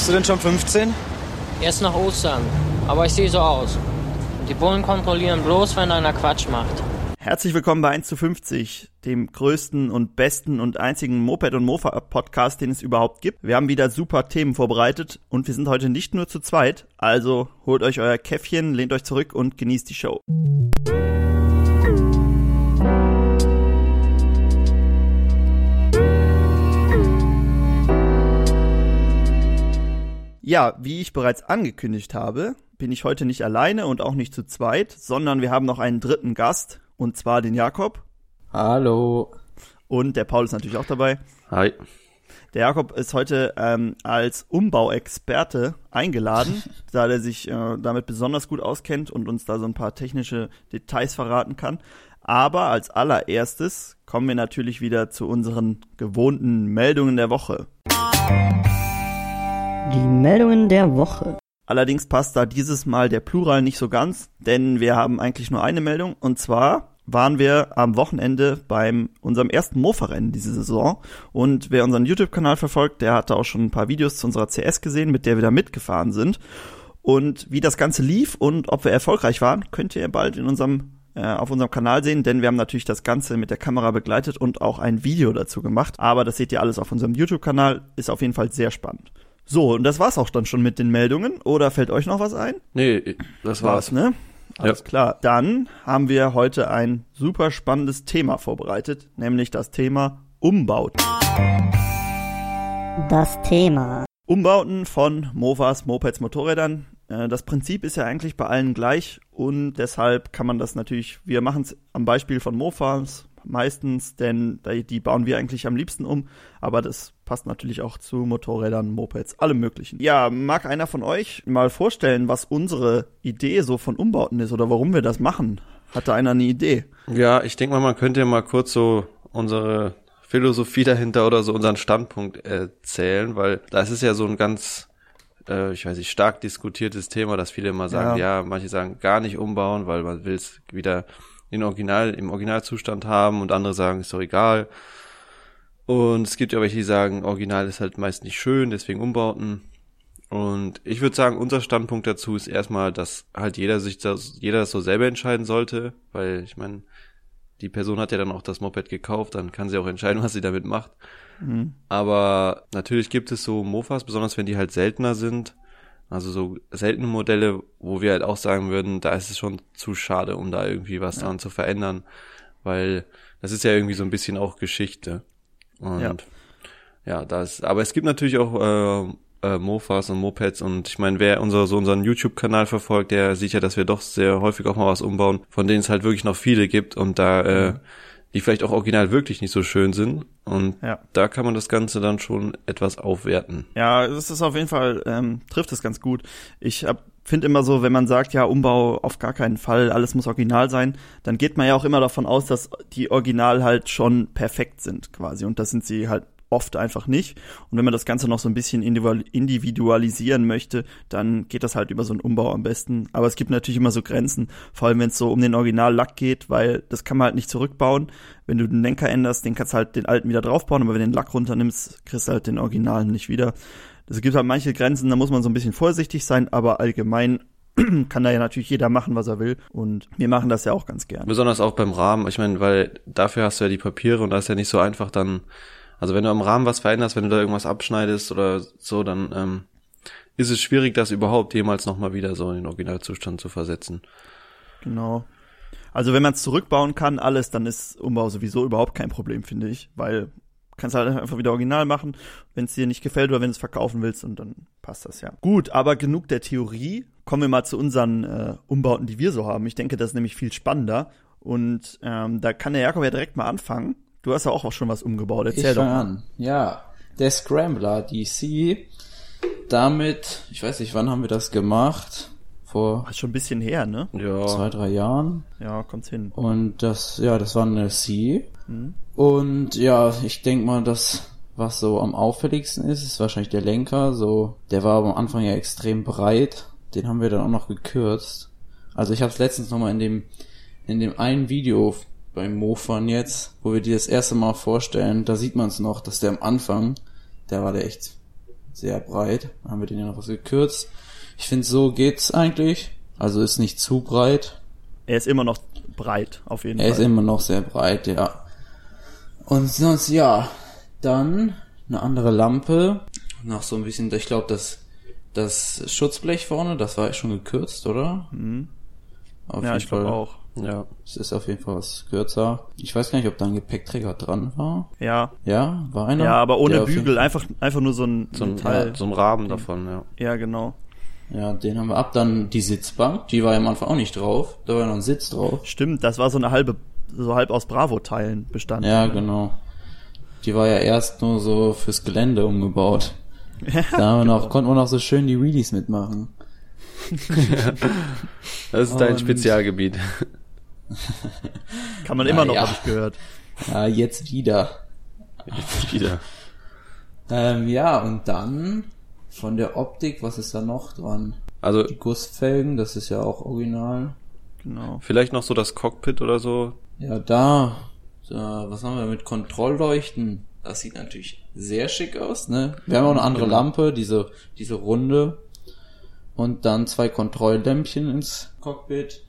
Bist du denn schon 15? Erst nach Ostern. Aber ich sehe so aus. Und die Bullen kontrollieren bloß, wenn einer Quatsch macht. Herzlich willkommen bei 1 zu 50, dem größten und besten und einzigen Moped- und Mofa-Podcast, den es überhaupt gibt. Wir haben wieder super Themen vorbereitet und wir sind heute nicht nur zu zweit. Also holt euch euer Käffchen, lehnt euch zurück und genießt die Show. Ja, wie ich bereits angekündigt habe, bin ich heute nicht alleine und auch nicht zu zweit, sondern wir haben noch einen dritten Gast, und zwar den Jakob. Hallo. Und der Paul ist natürlich auch dabei. Hi. Der Jakob ist heute ähm, als Umbauexperte eingeladen, da er sich äh, damit besonders gut auskennt und uns da so ein paar technische Details verraten kann. Aber als allererstes kommen wir natürlich wieder zu unseren gewohnten Meldungen der Woche. Die Meldungen der Woche. Allerdings passt da dieses Mal der Plural nicht so ganz, denn wir haben eigentlich nur eine Meldung und zwar waren wir am Wochenende beim unserem ersten Mofa-Rennen diese Saison und wer unseren YouTube-Kanal verfolgt, der hatte auch schon ein paar Videos zu unserer CS gesehen, mit der wir da mitgefahren sind und wie das Ganze lief und ob wir erfolgreich waren, könnt ihr bald in unserem äh, auf unserem Kanal sehen, denn wir haben natürlich das Ganze mit der Kamera begleitet und auch ein Video dazu gemacht. Aber das seht ihr alles auf unserem YouTube-Kanal, ist auf jeden Fall sehr spannend. So, und das war's auch dann schon mit den Meldungen. Oder fällt euch noch was ein? Nee, das war's. ne? Alles Ja. klar. Dann haben wir heute ein super spannendes Thema vorbereitet, nämlich das Thema Umbauten. Das Thema. Umbauten von Mofas, Mopeds, Motorrädern. Äh, Das Prinzip ist ja eigentlich bei allen gleich und deshalb kann man das natürlich, wir machen es am Beispiel von Mofas meistens, denn da- die bauen wir eigentlich am liebsten um, aber das passt natürlich auch zu Motorrädern, Mopeds, allem möglichen. Ja, mag einer von euch mal vorstellen, was unsere Idee so von Umbauten ist oder warum wir das machen? Hatte einer eine Idee? Ja, ich denke mal, man könnte ja mal kurz so unsere Philosophie dahinter oder so unseren Standpunkt erzählen, weil das ist ja so ein ganz, äh, ich weiß nicht, stark diskutiertes Thema, dass viele immer sagen, ja, manche sagen gar nicht umbauen, weil man will es wieder in Original, im Originalzustand haben und andere sagen, ist doch egal. Und es gibt ja welche, die sagen, Original ist halt meist nicht schön, deswegen umbauten. Und ich würde sagen, unser Standpunkt dazu ist erstmal, dass halt jeder sich das, jeder das so selber entscheiden sollte, weil ich meine, die Person hat ja dann auch das Moped gekauft, dann kann sie auch entscheiden, was sie damit macht. Aber natürlich gibt es so Mofas, besonders wenn die halt seltener sind, also so seltene Modelle, wo wir halt auch sagen würden, da ist es schon zu schade, um da irgendwie was dran zu verändern, weil das ist ja irgendwie so ein bisschen auch Geschichte. Und Ja. ja, das, aber es gibt natürlich auch äh, äh, Mofas und Mopeds und ich meine, wer unser, so unseren YouTube-Kanal verfolgt, der sieht ja, dass wir doch sehr häufig auch mal was umbauen, von denen es halt wirklich noch viele gibt und da äh, die vielleicht auch original wirklich nicht so schön sind und Ja. da kann man das Ganze dann schon etwas aufwerten. Ja, das ist auf jeden Fall, ähm, trifft es ganz gut. Ich finde immer so, wenn man sagt, ja, Umbau auf gar keinen Fall, alles muss original sein, dann geht man ja auch immer davon aus, dass die Original halt schon perfekt sind quasi. Und das sind sie halt oft einfach nicht. Und wenn man das Ganze noch so ein bisschen individual- individualisieren möchte, dann geht das halt über so einen Umbau am besten. Aber es gibt natürlich immer so Grenzen, vor allem wenn es so um den Originallack geht, weil das kann man halt nicht zurückbauen. Wenn du den Lenker änderst, den kannst du halt den alten wieder draufbauen, aber wenn du den Lack runternimmst, kriegst du halt den Originalen nicht wieder. Es gibt halt manche Grenzen, da muss man so ein bisschen vorsichtig sein, aber allgemein kann da ja natürlich jeder machen, was er will. Und wir machen das ja auch ganz gern. Besonders auch beim Rahmen. Ich meine, weil dafür hast du ja die Papiere und da ist ja nicht so einfach dann, also wenn du am Rahmen was veränderst, wenn du da irgendwas abschneidest oder so, dann ähm, ist es schwierig, das überhaupt jemals nochmal wieder so in den Originalzustand zu versetzen. Genau. Also wenn man es zurückbauen kann, alles, dann ist Umbau sowieso überhaupt kein Problem, finde ich. Weil kannst halt einfach wieder original machen, wenn es dir nicht gefällt oder wenn du es verkaufen willst und dann passt das ja. Gut, aber genug der Theorie. Kommen wir mal zu unseren äh, Umbauten, die wir so haben. Ich denke, das ist nämlich viel spannender. Und ähm, da kann der Jakob ja direkt mal anfangen. Du hast ja auch schon was umgebaut. Erzähl ich doch an. Ja, der Scrambler DC. Damit, ich weiß nicht, wann haben wir das gemacht? Vor Das ist schon ein bisschen her, ne? Ja, zwei, drei Jahren. Ja, kommt's hin. Und das, ja, das war eine C. Mhm. Und ja, ich denk mal, das, was so am auffälligsten ist, ist wahrscheinlich der Lenker. So, der war am Anfang ja extrem breit. Den haben wir dann auch noch gekürzt. Also ich habe es letztens nochmal in dem, in dem einen Video beim Mofan jetzt, wo wir die das erste Mal vorstellen, da sieht man es noch, dass der am Anfang, der war der echt sehr breit. Haben wir den ja noch was gekürzt. Ich finde, so geht's eigentlich. Also ist nicht zu breit. Er ist immer noch breit, auf jeden Er ist Fall. immer noch sehr breit, ja. Und sonst, ja, dann eine andere Lampe. Noch so ein bisschen, ich glaube, das, das Schutzblech vorne, das war schon gekürzt, oder? Mhm. Auf ja, jeden ich glaube auch. Ja. Es ist auf jeden Fall was kürzer. Ich weiß gar nicht, ob da ein Gepäckträger dran war. Ja. Ja, war einer? Ja, aber ohne Bügel, einfach, einfach nur so ein So ein, Metall. ja, so ein Rahmen davon, ja. Ja, genau. Ja, den haben wir ab. Dann die Sitzbank, die war ja am Anfang auch nicht drauf. Da war ja noch ein Sitz drauf. Stimmt, das war so eine halbe, so halb aus Bravo-Teilen bestanden. Ja, genau. Die war ja erst nur so fürs Gelände umgebaut. Da haben wir noch, konnten wir noch so schön die Wheelies mitmachen. Das ist dein Und- Spezialgebiet. Kann man immer noch, ja. habe ich gehört. Ja, jetzt wieder. Jetzt wieder. Ähm, ja, und dann von der Optik, was ist da noch dran? Also Die Gussfelgen, das ist ja auch original. Genau. vielleicht noch so das Cockpit oder so. Ja, da, da, was haben wir mit Kontrollleuchten? Das sieht natürlich sehr schick aus, ne? Wir haben auch eine andere Genau. Lampe, diese, diese runde. Und dann zwei Kontrolllämpchen ins Cockpit.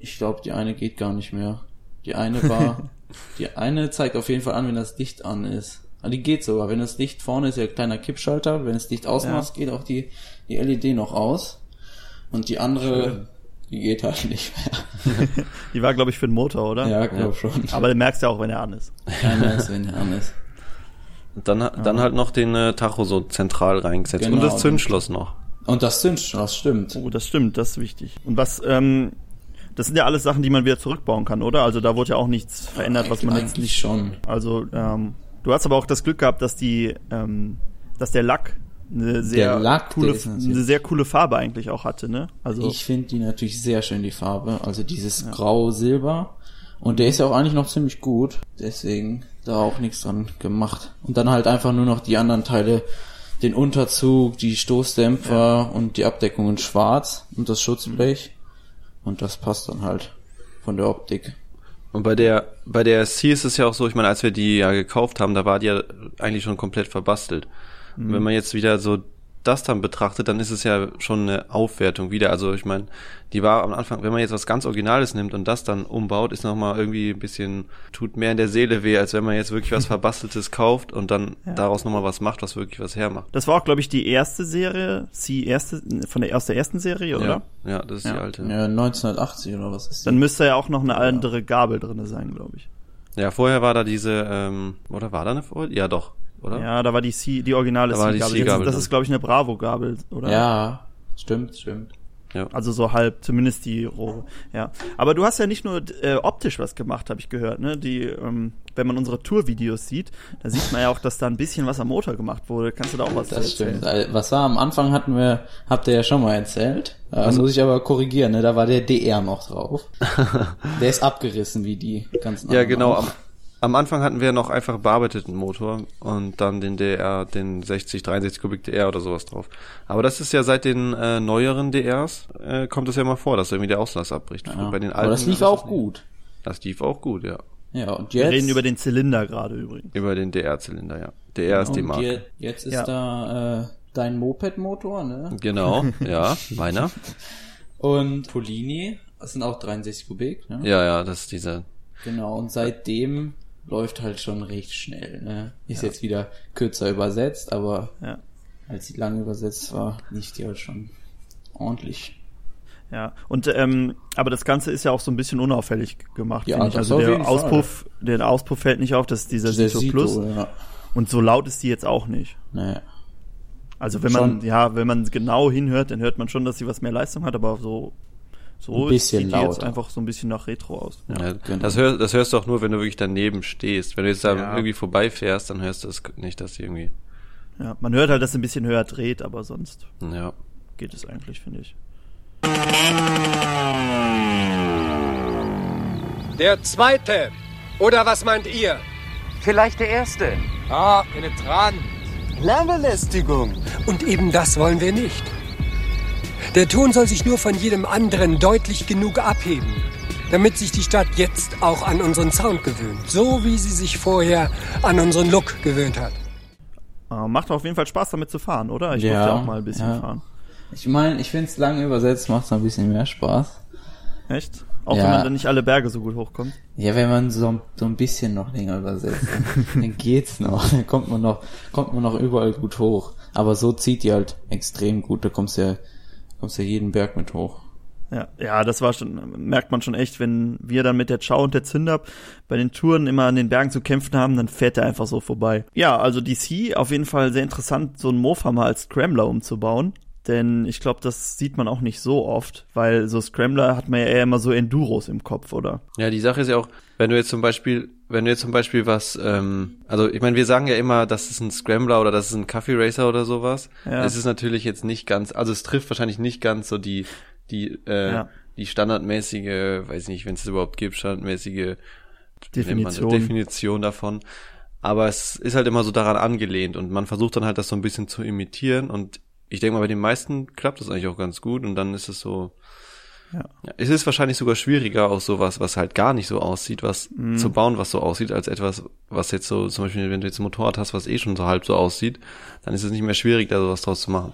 Ich glaube, die eine geht gar nicht mehr. Die eine war, die eine zeigt auf jeden Fall an, wenn das Licht an ist. Ah, die geht sogar. Wenn das Licht vorne ist, ja ein kleiner Kippschalter. Wenn das Licht ausmacht, geht auch die, die LED noch aus. Und die andere, die geht halt nicht mehr. Die war, glaube ich, für den Motor, oder? Ja, glaub schon. Aber du merkst ja auch, wenn er an ist. Keiner ist, wenn er an ist. Und dann, dann halt noch den äh, Tacho so zentral reingesetzt. Genau, und das Zündschloss noch. Und das Zündschloss, stimmt. Oh, das stimmt, das ist wichtig. Und was, ähm, das sind ja alles Sachen, die man wieder zurückbauen kann, oder? Also da wurde ja auch nichts verändert, was man jetzt nicht. schon. Also, ähm, du hast aber auch das Glück gehabt, dass die, ähm, dass der Lack eine sehr Lack, coole, eine sehr coole Farbe eigentlich auch hatte, ne? Also Ich finde die natürlich sehr schön, die Farbe. Also dieses Grau-Silber. Und der ist ja auch eigentlich noch ziemlich gut. Deswegen da auch nichts dran gemacht. Und dann halt einfach nur noch die anderen Teile. Den Unterzug, die Stoßdämpfer und die Abdeckung in schwarz und das Schutzblech. Und das passt dann halt von der Optik. Und bei der, bei der C ist es ja auch so, ich meine, als wir die ja gekauft haben, da war die ja eigentlich schon komplett verbastelt. Und wenn man jetzt wieder so das dann betrachtet, dann ist es ja schon eine Aufwertung wieder. Also ich meine, die war am Anfang, wenn man jetzt was ganz Originales nimmt und das dann umbaut, ist nochmal irgendwie ein bisschen, tut mehr in der Seele weh, als wenn man jetzt wirklich was Verbasteltes kauft und dann daraus nochmal was macht, was wirklich was hermacht. das war auch, glaube ich, die erste Serie, sie erste, von der aus der ersten Serie, oder? Ja, ja, das ist Ja. die alte. Ja, 1980 oder was ist Dann die? müsste ja auch noch eine andere Gabel drinne sein, glaube ich. Ja, vorher war da diese, ähm, oder war da eine Vorher? Ja, doch, oder? Ja, da war die C, die originale Da war die C-Gabel. Das drin. ist, glaube ich, eine Bravo-Gabel, oder? Ja, stimmt, stimmt. Also so halb, zumindest die Rohre. Ja. Aber du hast ja nicht nur äh, optisch was gemacht, habe ich gehört. Ne? Die, ähm, wenn man unsere Tour-Videos sieht, da sieht man ja auch, dass da ein bisschen was am Motor gemacht wurde. Kannst du da auch was Das zu erzählen? stimmt. Also, Was war am Anfang hatten wir, habt ihr ja schon mal erzählt. Das muss ich aber korrigieren, ne? Da war der DR noch drauf. der ist abgerissen wie die ganzen Ja, genau. auch. Am, Anfang hatten wir noch einfach bearbeiteten Motor und dann den DR, den 60, 63 Kubik DR oder sowas drauf. Aber das ist ja seit den äh, neueren DRs, äh, kommt es ja mal vor, dass irgendwie der Auslass abbricht. Ja. Bei den alten, aber das lief auch nicht. gut. Das lief auch gut, ja. Ja, und Wir jetzt. reden über den Zylinder gerade übrigens. Über den DR-Zylinder, ja. DR ist die Marke. je, jetzt ist Ja. da äh, dein Moped-Motor, ne? Genau, ja, meiner. Und Polini, das sind auch 63 Kubik, ne? Ja, ja, das ist dieser. Genau, und seitdem läuft halt schon recht schnell, ne? Ist jetzt wieder kürzer übersetzt, aber Ja. als sie lang übersetzt war, lief die halt schon ordentlich. Ja, und ähm, aber das Ganze ist ja auch so ein bisschen unauffällig gemacht, Ja, finde ich. Also der jeden Fall. Auspuff, der Auspuff fällt nicht auf, das ist dieser Sito Plus. ja. Und so laut ist die jetzt auch nicht. Naja. Also wenn man, Schon. ja, wenn man genau hinhört, dann hört man schon, dass sie was mehr Leistung hat, aber so, so Ein bisschen sieht die jetzt einfach so ein bisschen nach Retro aus. Ja, genau. das, hör, das hörst du auch nur, wenn du wirklich daneben stehst. Wenn du jetzt da Ja. irgendwie vorbeifährst, dann hörst du es nicht, dass die irgendwie. Ja, man hört halt, dass es ein bisschen höher dreht, aber sonst Ja. geht es eigentlich, finde ich. Der zweite. Oder was meint ihr? Vielleicht der erste. Ah, penetrant. Lärmbelästigung. Und eben das wollen wir nicht. Der Ton soll sich nur von jedem anderen deutlich genug abheben, damit sich die Stadt jetzt auch an unseren Sound gewöhnt, so wie sie sich vorher an unseren Look gewöhnt hat. Äh, macht auf jeden Fall Spaß damit zu fahren, oder? Ich Ja, durfte auch mal ein bisschen ja. fahren. Ich meine, ich finde es lange übersetzt, macht es ein bisschen mehr Spaß. Echt? Auch Ja. wenn man dann nicht alle Berge so gut hochkommt. Ja, wenn man so, so ein bisschen noch länger übersetzt, dann, dann geht's noch. Dann kommt man noch, kommt man noch überall gut hoch. Aber so zieht die halt extrem gut. Da kommst du ja, kommst ja jeden Berg mit hoch. Ja, ja, das war schon, merkt man schon echt, wenn wir dann mit der Chow und der Zündab bei den Touren immer an den Bergen zu kämpfen haben, dann fährt er einfach so vorbei. Ja, also DC auf jeden Fall sehr interessant, so einen Mofa mal als Scrambler umzubauen. Denn ich glaube, das sieht man auch nicht so oft, weil so Scrambler hat man ja eher immer so Enduros im Kopf, oder? Ja, die Sache ist ja auch, wenn du jetzt zum Beispiel, wenn du jetzt zum Beispiel was, ähm, also ich meine, wir sagen ja immer, das ist ein Scrambler oder das ist ein Coffee Racer oder sowas. Ja. Es ist natürlich jetzt nicht ganz, also es trifft wahrscheinlich nicht ganz so die, die, äh, Ja. die standardmäßige, weiß nicht, wenn es überhaupt gibt, standardmäßige nennt man? Definition. Definition davon. Aber es ist halt immer so daran angelehnt und man versucht dann halt das so ein bisschen zu imitieren und ich denke mal, bei den meisten klappt das eigentlich auch ganz gut und dann ist es so, Ja. es ist wahrscheinlich sogar schwieriger, auch sowas, was halt gar nicht so aussieht, was Mhm. zu bauen, was so aussieht, als etwas, was jetzt so, zum Beispiel, wenn du jetzt ein Motorrad hast, was eh schon so halb so aussieht, dann ist es nicht mehr schwierig, da sowas draus zu machen.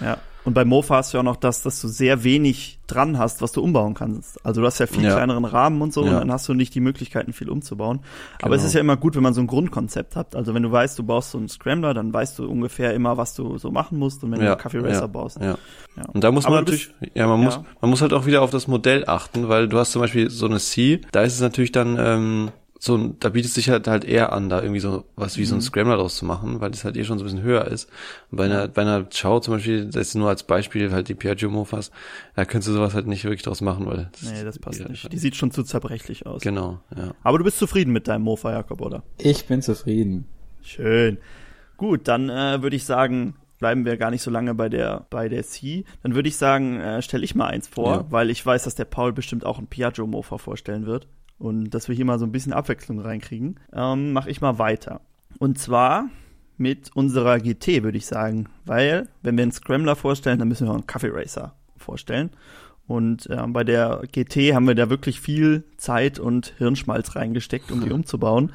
Ja. Und bei Mofa hast du ja auch noch das, dass du sehr wenig dran hast, was du umbauen kannst. Also du hast ja viel Ja. kleineren Rahmen und so, und Ja. dann hast du nicht die Möglichkeiten, viel umzubauen. Aber es Genau. ist ja immer gut, wenn man so ein Grundkonzept hat. Also wenn du weißt, du baust so einen Scrambler, dann weißt du ungefähr immer, was du so machen musst. Und wenn du einen Kaffee Racer ja, baust. Ja. Ja. Und da muss Aber man du natürlich, ja, man muss, ja. man muss halt auch wieder auf das Modell achten, weil du hast zum Beispiel so eine C, da ist es natürlich dann, ähm, so, da bietet es sich halt, halt eher an, da irgendwie so was wie so Mhm. ein Scrambler draus zu machen, weil das halt eh schon so ein bisschen höher ist. Und bei einer, bei einer Chow zum Beispiel, das ist nur als Beispiel halt die Piaggio Mofas, da könntest du sowas halt nicht wirklich draus machen, weil. Nee, das passt ja, nicht. Die sieht schon zu zerbrechlich aus. Genau, ja. Aber du bist zufrieden mit deinem Mofa, Jakob, oder? Ich bin zufrieden. Schön. Gut, dann äh, würde ich sagen, bleiben wir gar nicht so lange bei der bei der C. Dann würde ich sagen, äh, stelle ich mal eins vor, Ja. weil ich weiß, dass der Paul bestimmt auch ein Piaggio Mofa vorstellen wird und dass wir hier mal so ein bisschen Abwechslung reinkriegen. Ähm, Mache ich mal weiter. Und zwar mit unserer GT, würde ich sagen, weil wenn wir einen Scrambler vorstellen, dann müssen wir auch einen Coffee Racer vorstellen. Und ähm, bei der GT haben wir da wirklich viel Zeit und Hirnschmalz reingesteckt, um die umzubauen.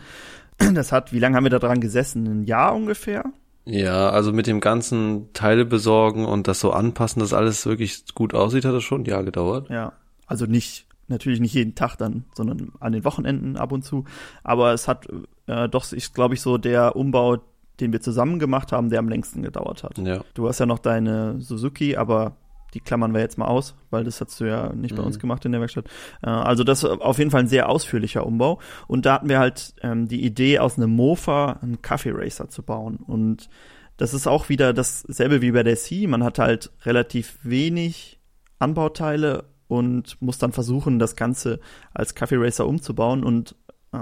Das hat, wie lange haben wir da dran gesessen? Ein Jahr ungefähr? Ja, also mit dem ganzen Teile besorgen und das so anpassen, dass alles wirklich gut aussieht, hat das schon ein Jahr gedauert. Ja. Also nicht, natürlich nicht jeden Tag dann, sondern an den Wochenenden ab und zu. Aber es hat äh, doch, ich glaube ich, so der Umbau, den wir zusammen gemacht haben, der am längsten gedauert hat. Ja. Du hast ja noch deine Suzuki, aber die klammern wir jetzt mal aus, weil das hast du ja nicht bei Mhm. uns gemacht in der Werkstatt. Äh, also das ist auf jeden Fall ein sehr ausführlicher Umbau. Und da hatten wir halt ähm, die Idee, aus einem Mofa einen Kaffee Racer zu bauen. Und das ist auch wieder dasselbe wie bei der C. Man hat halt relativ wenig Anbauteile und muss dann versuchen, das Ganze als Kaffee Racer umzubauen. Und äh,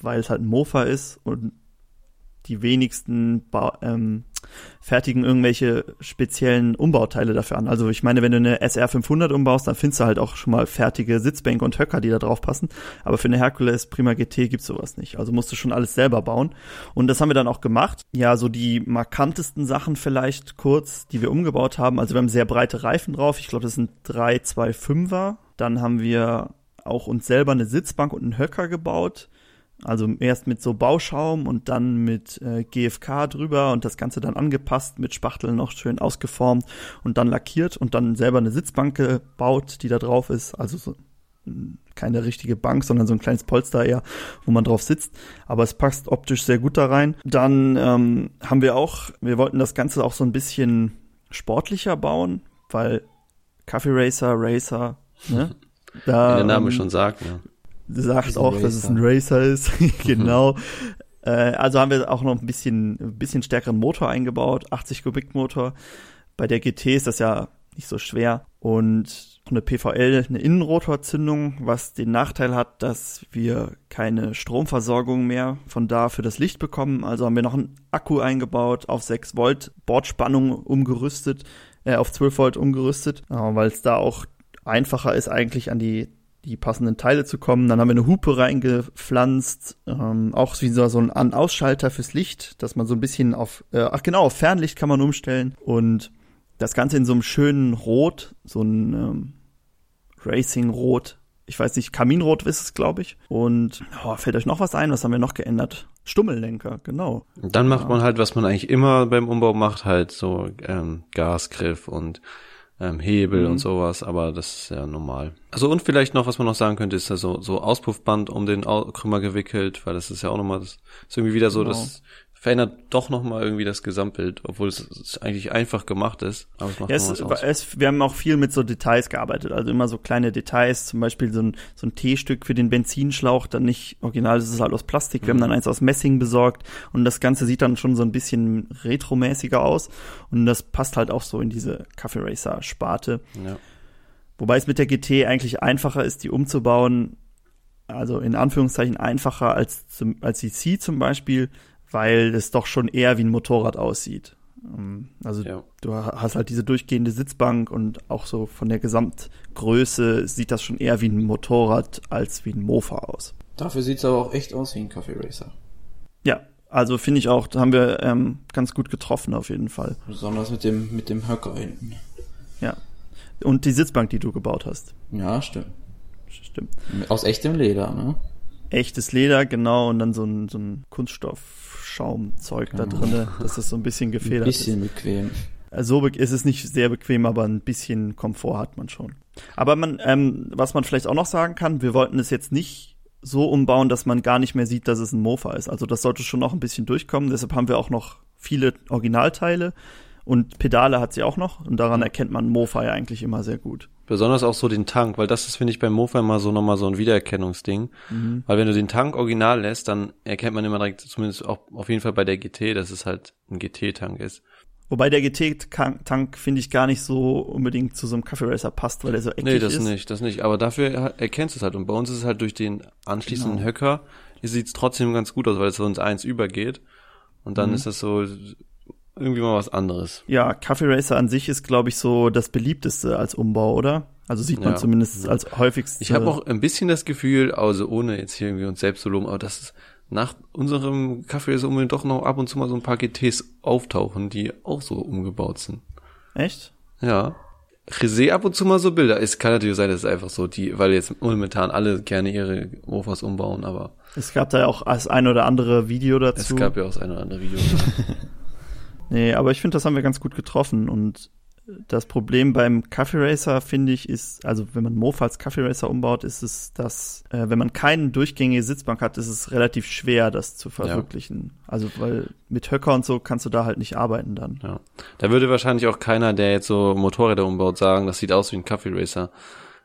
weil es halt ein Mofa ist und die wenigsten ba ähm, fertigen irgendwelche speziellen Umbauteile dafür an. Also ich meine, wenn du eine SR 500 umbaust, dann findest du halt auch schon mal fertige Sitzbänke und Höcker, die da drauf passen. Aber für eine Hercules Prima GT gibt's sowas nicht. Also musst du schon alles selber bauen. Und das haben wir dann auch gemacht. Ja, so die markantesten Sachen vielleicht kurz, die wir umgebaut haben. Also wir haben sehr breite Reifen drauf. Ich glaube, das sind 325er. Dann haben wir auch uns selber eine Sitzbank und einen Höcker gebaut. Also erst mit so Bauschaum und dann mit äh, GFK drüber und das Ganze dann angepasst, mit Spachteln noch schön ausgeformt und dann lackiert und dann selber eine Sitzbank gebaut, die da drauf ist. Also so mh, keine richtige Bank, sondern so ein kleines Polster eher, wo man drauf sitzt. Aber es passt optisch sehr gut da rein. Dann ähm, haben wir auch, wir wollten das Ganze auch so ein bisschen sportlicher bauen, weil Coffee Racer, Racer, ne? Da, Wie der Name ähm, schon sagt, ja. Sagt auch, dass es ein Racer ist. genau. äh, also haben wir auch noch ein bisschen, ein bisschen stärkeren Motor eingebaut, 80 Kubik Motor. Bei der GT ist das ja nicht so schwer und eine PVL, eine Innenrotorzündung, was den Nachteil hat, dass wir keine Stromversorgung mehr von da für das Licht bekommen. Also haben wir noch einen Akku eingebaut, auf 6 Volt Bordspannung umgerüstet, äh, auf 12 Volt umgerüstet, äh, weil es da auch einfacher ist, eigentlich an die die passenden Teile zu kommen. Dann haben wir eine Hupe reingepflanzt, ähm, auch wie so ein An-Ausschalter fürs Licht, dass man so ein bisschen auf, äh, ach genau, auf Fernlicht kann man umstellen und das Ganze in so einem schönen Rot, so ein ähm, Racing-Rot. Ich weiß nicht, Kaminrot ist es, glaube ich. Und oh, fällt euch noch was ein? Was haben wir noch geändert? Stummellenker, genau. Dann macht man halt, was man eigentlich immer beim Umbau macht, halt so ähm, Gasgriff und ähm, Hebel Mhm. und sowas, aber das ist ja normal. Also und vielleicht noch, was man noch sagen könnte, ist also so Auspuffband um den Au Krümmer gewickelt, weil das ist ja auch nochmal, das ist irgendwie wieder so, Genau. das verändert doch nochmal irgendwie das Gesamtbild, obwohl es, eigentlich einfach gemacht ist, aber es macht Ja, es, es, wir haben auch viel mit so Details gearbeitet, also immer so kleine Details, zum Beispiel so ein, so ein T-Stück für den Benzinschlauch, dann nicht original, das ist halt aus Plastik, wir haben dann eins aus Messing besorgt und das Ganze sieht dann schon so ein bisschen retromäßiger aus und das passt halt auch so in diese Kaffee Racer Sparte. Ja. Wobei es mit der GT eigentlich einfacher ist, die umzubauen, also in Anführungszeichen einfacher als, zum, als die C zum Beispiel, weil es doch schon eher wie ein Motorrad aussieht. Ähm, Also Ja. du hast halt diese durchgehende Sitzbank und auch so von der Gesamtgröße sieht das schon eher wie ein Motorrad als wie ein Mofa aus. Dafür sieht's aber auch echt aus wie ein Kaffee Racer. Ja, also finde ich auch, da haben wir ähm, ganz gut getroffen auf jeden Fall. Besonders mit dem, mit dem Höcker hinten. Ja. Und die Sitzbank, die du gebaut hast. Ja, stimmt. Stimmt. Aus echtem Leder, ne? echtes Leder, genau, und dann so ein, so ein Kunststoffschaumzeug da drinne, dass das so ein bisschen Ein gefedert bisschen bequem. ist. Also so be- ist es nicht sehr bequem, aber ein bisschen Komfort hat man schon. Aber man, ähm, was man vielleicht auch noch sagen kann, wir wollten es jetzt nicht so umbauen, dass man gar nicht mehr sieht, dass es ein Mofa ist. Also das sollte schon noch ein bisschen durchkommen. Deshalb haben wir auch noch viele Originalteile und Pedale hat sie auch noch und daran erkennt man Mofa ja eigentlich immer sehr gut. Besonders auch so den Tank, weil das ist, finde ich, beim Mofa immer so nochmal so ein Wiedererkennungsding. Mhm. Weil wenn du den Tank original lässt, dann erkennt man immer direkt, zumindest auch auf jeden Fall bei der GT, dass es halt ein GT-Tank ist. Wobei der GT-Tank, finde ich, gar nicht so unbedingt zu so einem Kaffee Racer passt, weil er so eckig Nee, das ist. nicht, das nicht. Aber dafür er- erkennst du es halt. Und bei uns ist es halt durch den anschließenden Genau. Höcker, sieht es trotzdem ganz gut aus, weil es so ins Eins übergeht. Und dann Mhm. ist das so irgendwie mal was anderes. Ja, Kaffee Racer an sich ist, glaube ich, so das beliebteste als Umbau, oder? Also sieht man Ja. zumindest als häufigste. Ich habe auch ein bisschen das Gefühl, also ohne jetzt hier irgendwie uns selbst zu loben, aber dass es nach unserem Kaffee ist unbedingt doch noch ab und zu mal so ein paar GTs auftauchen, die auch so umgebaut sind. Echt? Ja. Ich sehe ab und zu mal so Bilder. Es kann natürlich sein, dass es einfach so die, weil jetzt momentan alle gerne ihre Mofas umbauen, aber Es gab da ja auch das ein oder andere Video es dazu. gab ja auch das eine oder andere Video. nee, aber ich finde, das haben wir ganz gut getroffen und das Problem beim Kaffee Racer, finde ich, ist, also wenn man Mofa als Kaffee Racer umbaut, ist es, dass, äh, wenn man keine durchgängige Sitzbank hat, ist es relativ schwer, das zu verwirklichen. Also, weil mit Höcker und so kannst du da halt nicht arbeiten dann. ja. Da würde wahrscheinlich auch keiner, der jetzt so Motorräder umbaut, sagen, das sieht aus wie ein Kaffee Racer.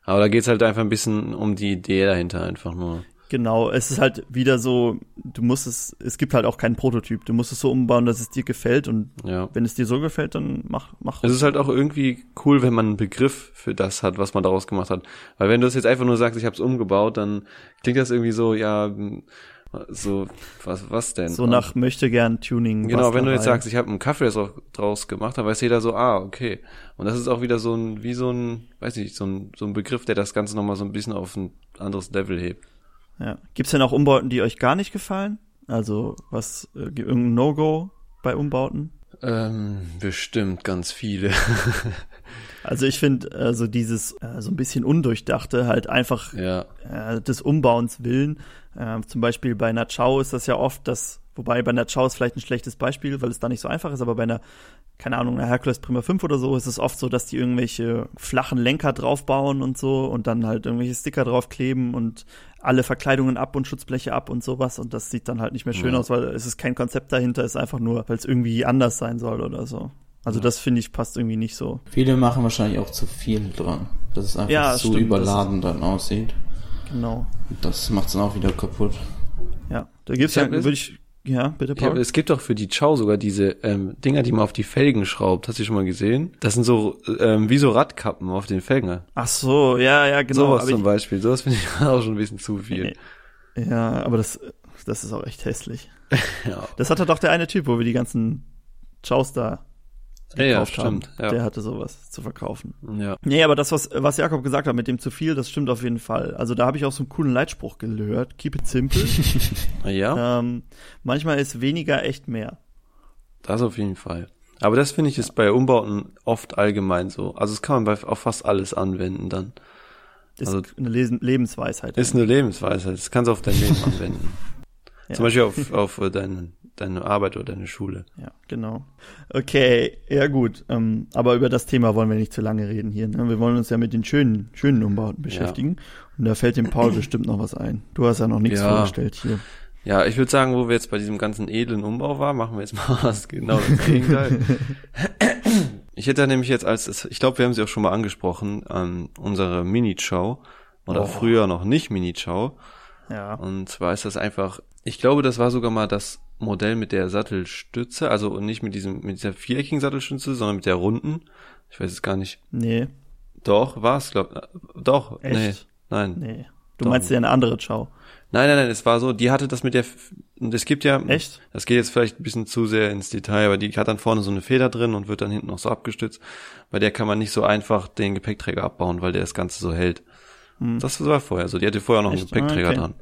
Aber da geht's halt einfach ein bisschen um die Idee dahinter einfach nur. Genau, es ist halt wieder so, du musst es, es gibt halt auch keinen Prototyp. Du musst es so umbauen, dass es dir gefällt und Ja. wenn es dir so gefällt, dann mach, mach. Es ist halt auch irgendwie cool, wenn man einen Begriff für das hat, was man daraus gemacht hat. Weil wenn du es jetzt einfach nur sagst, ich habe es umgebaut, dann klingt das irgendwie so, ja, so, was, was denn? so nach möchte gern Tuning. Genau, wenn du jetzt sagst, ich habe einen Kaffee draus gemacht, dann weiß jeder so, ah, okay. Und das ist auch wieder so ein, wie so ein, weiß nicht, so ein, so ein Begriff, der das Ganze nochmal so ein bisschen auf ein anderes Level hebt. Ja. Gibt's denn auch Umbauten, die euch gar nicht gefallen? Also, was, äh, irgendein No-Go bei Umbauten? Ähm, bestimmt ganz viele. Also ich finde, äh, so dieses äh, so ein bisschen undurchdachte, halt einfach ja. äh, des Umbauens willen. Äh, zum Beispiel bei einer Chow ist das ja oft das, wobei bei einer Chow ist vielleicht ein schlechtes Beispiel, weil es da nicht so einfach ist, aber bei einer, keine Ahnung, einer Hercules Prima 5 oder so ist es oft so, dass die irgendwelche flachen Lenker draufbauen und so und dann halt irgendwelche Sticker draufkleben und alle Verkleidungen ab und Schutzbleche ab und sowas und das sieht dann halt nicht mehr schön Ja. aus, weil es ist kein Konzept dahinter, es ist einfach nur, weil es irgendwie anders sein soll oder so. Also das finde ich passt irgendwie nicht so. Viele machen wahrscheinlich auch zu viel dran. Dass es einfach Ja, zu stimmt, überladen dann aussieht. Genau. Und das macht's dann auch wieder kaputt. Ja, da gibt's Ich ja, es- würde ich, ja, bitte Paul. es gibt doch für die Chow sogar diese ähm, Dinger, die man auf die Felgen schraubt. Hast du die schon mal gesehen? Das sind so ähm, wie so Radkappen auf den Felgen. Ach so, ja, ja, genau. Sowas zum ich, Beispiel. Sowas finde ich auch schon ein bisschen zu viel. ja, aber das, das ist auch echt hässlich. Ja, Das hatte doch der eine Typ, wo wir die ganzen Chows da ja, ja gekauft haben. stimmt. Ja. Der hatte sowas zu verkaufen. ja. Nee, aber das, was, was Jakob gesagt hat mit dem zu viel, das stimmt auf jeden Fall. Also da habe ich auch so einen coolen Leitspruch gehört. Keep it simple. Ja, ähm, manchmal ist weniger echt mehr. das auf jeden Fall. Aber das finde ich ist bei Umbauten oft allgemein so. Also das kann man bei auf fast alles anwenden dann. Ist Also- eine Lesen Lebensweisheit. Ist eine Lebensweise. Das kannst du auf dein Leben anwenden. Zum Beispiel auf, auf äh, deine, Arbeit oder deine Schule. Ja, genau. Okay, ja gut. Ähm, aber über das Thema wollen wir nicht zu lange reden hier. Ne? Wir wollen uns ja mit den schönen, schönen Umbauten beschäftigen. Und da fällt dem Paul bestimmt noch was ein. Du hast ja noch nichts Ja. vorgestellt hier. Ja, ich würde sagen, wo wir jetzt bei diesem ganzen edlen Umbau waren, machen wir jetzt mal was genau das Gegenteil. ich hätte nämlich jetzt als, ich glaube, wir haben sie auch schon mal angesprochen, ähm, unsere Mini-Chow oder Oh. früher noch nicht Mini-Chow. Ja. Und zwar ist das einfach, ich glaube, das war sogar mal das Modell mit der Sattelstütze, also nicht mit diesem, mit dieser viereckigen Sattelstütze, sondern mit der runden. Ich weiß es gar nicht. Nee, Doch, war es, glaub, doch, Echt? nee, nein. nee. Du Doch. meinst ja eine andere Ciao. Nein, nein, nein, es war so, die hatte das mit der, es gibt ja, Echt? das geht jetzt vielleicht ein bisschen zu sehr ins Detail, aber die hat dann vorne so eine Feder drin und wird dann hinten noch so abgestützt. Bei der kann man nicht so einfach den Gepäckträger abbauen, weil der das Ganze so hält. Das war vorher so, die hatte vorher noch einen Echt? Gepäckträger Ah, okay. dran.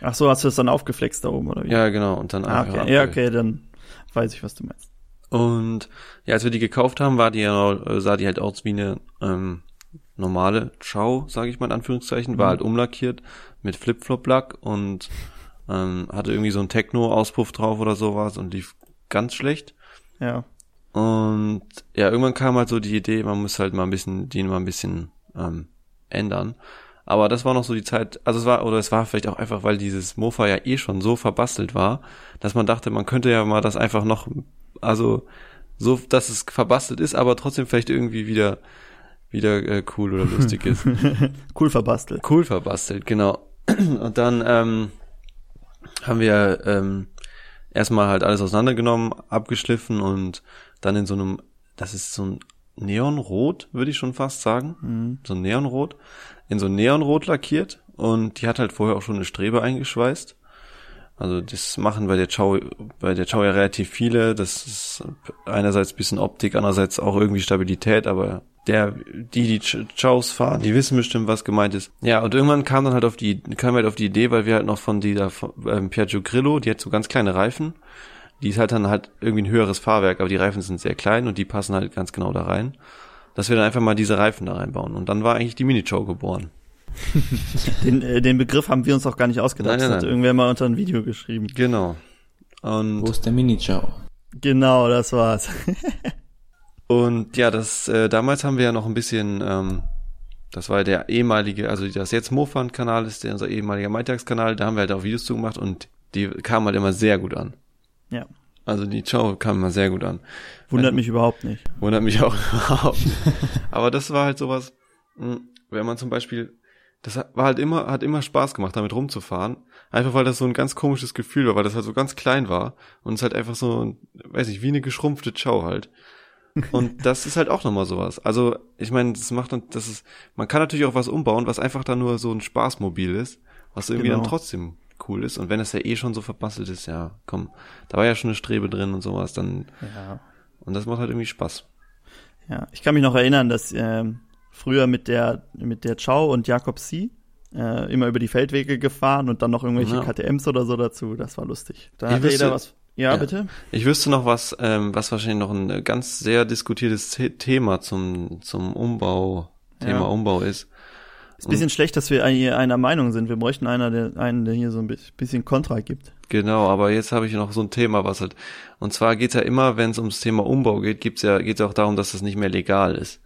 Ach so, hast du das dann aufgeflext da oben, oder wie? Ja, genau, und dann Ah, einfach okay. Ja, okay, dann weiß ich, was du meinst. Und ja, als wir die gekauft haben, war die ja, äh, sah die halt aus wie eine ähm, normale Chow, sage ich mal in Anführungszeichen, war halt umlackiert mit Flip-Flop-Lack und ähm, hatte irgendwie so einen Techno-Auspuff drauf oder sowas und lief ganz schlecht. Ja. Und ja, irgendwann kam halt so die Idee, man muss halt mal ein bisschen, die mal ein bisschen ähm, ändern. Aber das war noch so die Zeit, also es war, oder es war vielleicht auch einfach, weil dieses Mofa ja eh schon so verbastelt war, dass man dachte, man könnte ja mal das einfach noch, also so, dass es verbastelt ist, aber trotzdem vielleicht irgendwie wieder, wieder äh, cool oder lustig ist. Cool verbastelt. Cool verbastelt, genau. Und dann ähm, haben wir ähm, erstmal halt alles auseinandergenommen, abgeschliffen und dann in so einem, das ist so ein Neonrot, würde ich schon fast sagen. So ein Neonrot. In so Neonrot lackiert und die hat halt vorher auch schon eine Strebe eingeschweißt. Also das machen bei der Chow, bei der Chow ja relativ viele. Das ist einerseits bisschen Optik, andererseits auch irgendwie Stabilität, aber der, die, die Ch- Chows fahren, die wissen bestimmt, was gemeint ist. Ja, und irgendwann kam dann halt auf die, kam halt auf die Idee, weil wir halt noch von dieser ähm, Piaggio Grillo, die hat so ganz kleine Reifen. Die ist halt dann halt irgendwie ein höheres Fahrwerk, aber die Reifen sind sehr klein und die passen halt ganz genau da rein. Dass wir dann einfach mal diese Reifen da reinbauen. Und dann war eigentlich die Mini-Chow geboren. Den, äh, den Begriff haben wir uns auch gar nicht ausgedacht. Nein, nein, das hat nein. irgendwer mal unter ein Video geschrieben. Genau. Und Wo ist der Mini-Chow? Genau, das war's. Und ja, das äh, damals haben wir ja noch ein bisschen, ähm, das war der ehemalige, also das jetzt Mofan-Kanal ist der unser ehemaliger Maitagskanal, da haben wir halt auch Videos zu gemacht und die kamen halt immer sehr gut an. ja. Also die Chow kam immer sehr gut an. Wundert mich überhaupt nicht. Wundert mich auch überhaupt. Aber das war halt sowas, mh, wenn man zum Beispiel, das war halt immer, hat immer Spaß gemacht, damit rumzufahren. Einfach weil das so ein ganz komisches Gefühl war, weil das halt so ganz klein war und es halt einfach so, weiß ich, wie eine geschrumpfte Chow halt. Und das ist halt auch nochmal sowas. Also, ich meine, das macht dann, das ist, man kann natürlich auch was umbauen, was einfach dann nur so ein Spaßmobil ist, was irgendwie Genau. dann trotzdem cool ist. Und wenn es ja eh schon so verbastelt ist, ja, komm, da war ja schon eine Strebe drin und sowas, dann, Ja. und das macht halt irgendwie Spaß. Ja, ich kann mich noch erinnern, dass ähm, früher mit der mit der Chow und Jakob C. Äh, immer über die Feldwege gefahren und dann noch irgendwelche Ja. KTMs oder so dazu. Das war lustig. Da Ich hatte wüsste- jeder was. Ja, Ja. bitte. Ich wüsste noch was, ähm, was wahrscheinlich noch ein äh, ganz sehr diskutiertes The Thema zum, zum Umbau, Thema Ja. Umbau ist. Ist ein bisschen schlecht, dass wir hier einer Meinung sind. Wir bräuchten einer, der, einen, der hier so ein bi- bisschen Kontra gibt. Genau, aber jetzt habe ich noch so ein Thema, was halt, und zwar geht's ja immer, wenn es ums Thema Umbau geht, gibt's ja, geht's ja auch darum, dass das nicht mehr legal ist.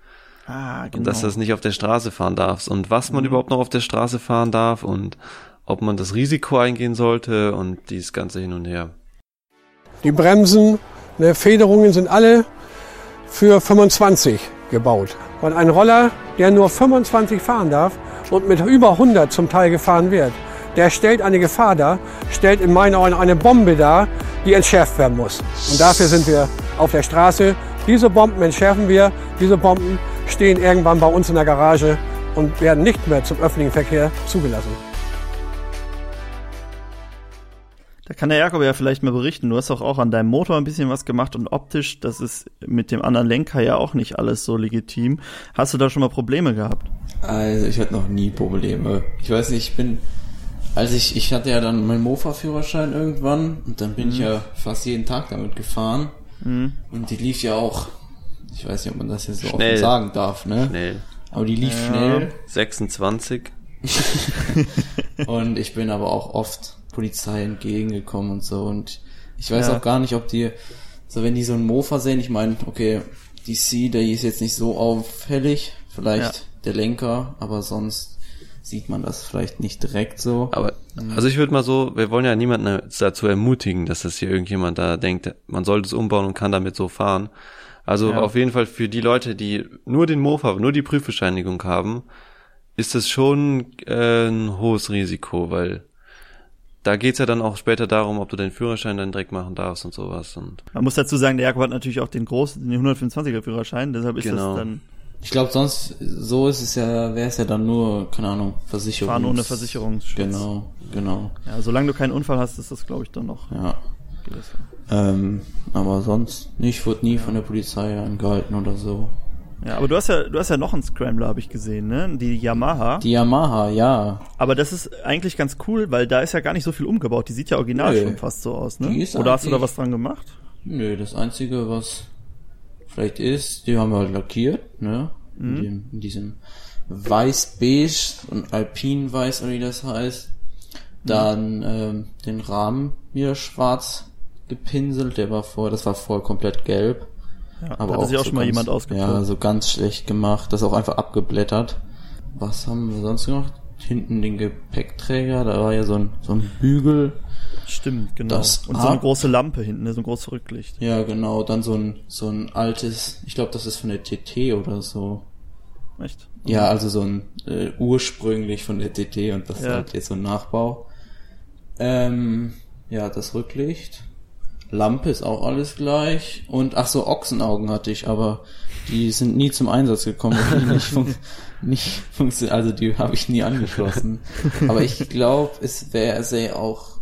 Ah, genau. Und dass das nicht auf der Straße fahren darfst und was man überhaupt noch auf der Straße fahren darf und ob man das Risiko eingehen sollte und dieses ganze hin und her. Die Bremsen, ne, Federungen sind alle für 25 gebaut. Und ein Roller, der nur 25 fahren darf und mit über 100 zum Teil gefahren wird, der stellt eine Gefahr dar, stellt in meinen Augen eine Bombe dar, die entschärft werden muss. Und dafür sind wir auf der Straße. Diese Bomben entschärfen wir. Diese Bomben stehen irgendwann bei uns in der Garage und werden nicht mehr zum öffentlichen Verkehr zugelassen. Da kann der Jakob ja vielleicht mal berichten. Du hast doch auch an deinem Motor ein bisschen was gemacht und optisch, das ist mit dem anderen Lenker ja auch nicht alles so legitim. Hast du da schon mal Probleme gehabt? Also ich hatte noch nie Probleme. Ich weiß nicht, ich bin, als ich, ich hatte ja dann meinen Mofa-Führerschein irgendwann und dann bin ich ja fast jeden Tag damit gefahren. Und die lief ja auch, ich weiß nicht, ob man das jetzt so Schnell. offen sagen darf, ne? Schnell. Aber die lief schnell 26. und ich bin aber auch oft Polizei entgegengekommen und so. Und ich weiß Ja. auch gar nicht, ob die, so wenn die so einen Mofa sehen, ich meine, okay, DC, der ist jetzt nicht so auffällig, vielleicht der Lenker, aber sonst sieht man das vielleicht nicht direkt so. Aber, also ich würde mal so, wir wollen ja niemanden dazu ermutigen, dass das hier irgendjemand da denkt, man sollte es umbauen und kann damit so fahren. Also Ja. auf jeden Fall für die Leute, die nur den Mofa, nur die Prüfbescheinigung haben, ist es schon äh, ein hohes Risiko, weil da geht's ja dann auch später darum, ob du den Führerschein dann direkt machen darfst und sowas. Und Man muss dazu sagen, der Jakob hat natürlich auch den großen, den 125er Führerschein, deshalb ist Genau. das dann Ich glaube, sonst, so ist es ja, wäre es ja dann nur, keine Ahnung, Versicherung. Fahren ohne Versicherungsschutz. Genau, genau, Ja, solange du keinen Unfall hast, ist das, glaube ich, dann noch. ja. geht. Ähm, aber sonst nicht, wurde nie von der Polizei angehalten oder so. Ja, aber du hast ja, du hast ja noch einen Scrambler, habe ich gesehen, ne? Die Yamaha. Die Yamaha, ja. aber das ist eigentlich ganz cool, weil da ist ja gar nicht so viel umgebaut. Die sieht ja original Nö. schon fast so aus, ne? Die ist Oder hast du da was dran gemacht? Nö, das Einzige, was vielleicht ist, die haben wir halt lackiert, ne? In, dem, in diesem weiß-beige und alpin-weiß, wie das heißt. Dann ähm, den Rahmen wieder schwarz gepinselt, der war vorher, das war vorher komplett gelb. Ja, Aber hatte sich auch so schon mal ganz, jemand ausgetobt. Ja, so ganz schlecht gemacht, das auch einfach abgeblättert. Was haben wir sonst gemacht? Hinten den Gepäckträger, da war ja so ein, so ein Bügel. Stimmt, genau. Das Und so eine große Lampe hinten, ne? so ein großes Rücklicht. Ja, genau, dann so ein, so ein altes, ich glaube, das ist von der TT oder so. Echt? Ja, also so ein äh, ursprünglich von der TT und das ist Ja. halt jetzt so ein Nachbau. Ähm, ja, das Rücklicht. Lampe ist auch alles gleich. Und ach so, Ochsenaugen hatte ich, aber die sind nie zum Einsatz gekommen, weil die nicht, fun nicht funktionieren. Also die habe ich nie angeschlossen. aber ich glaube, es wäre sähe auch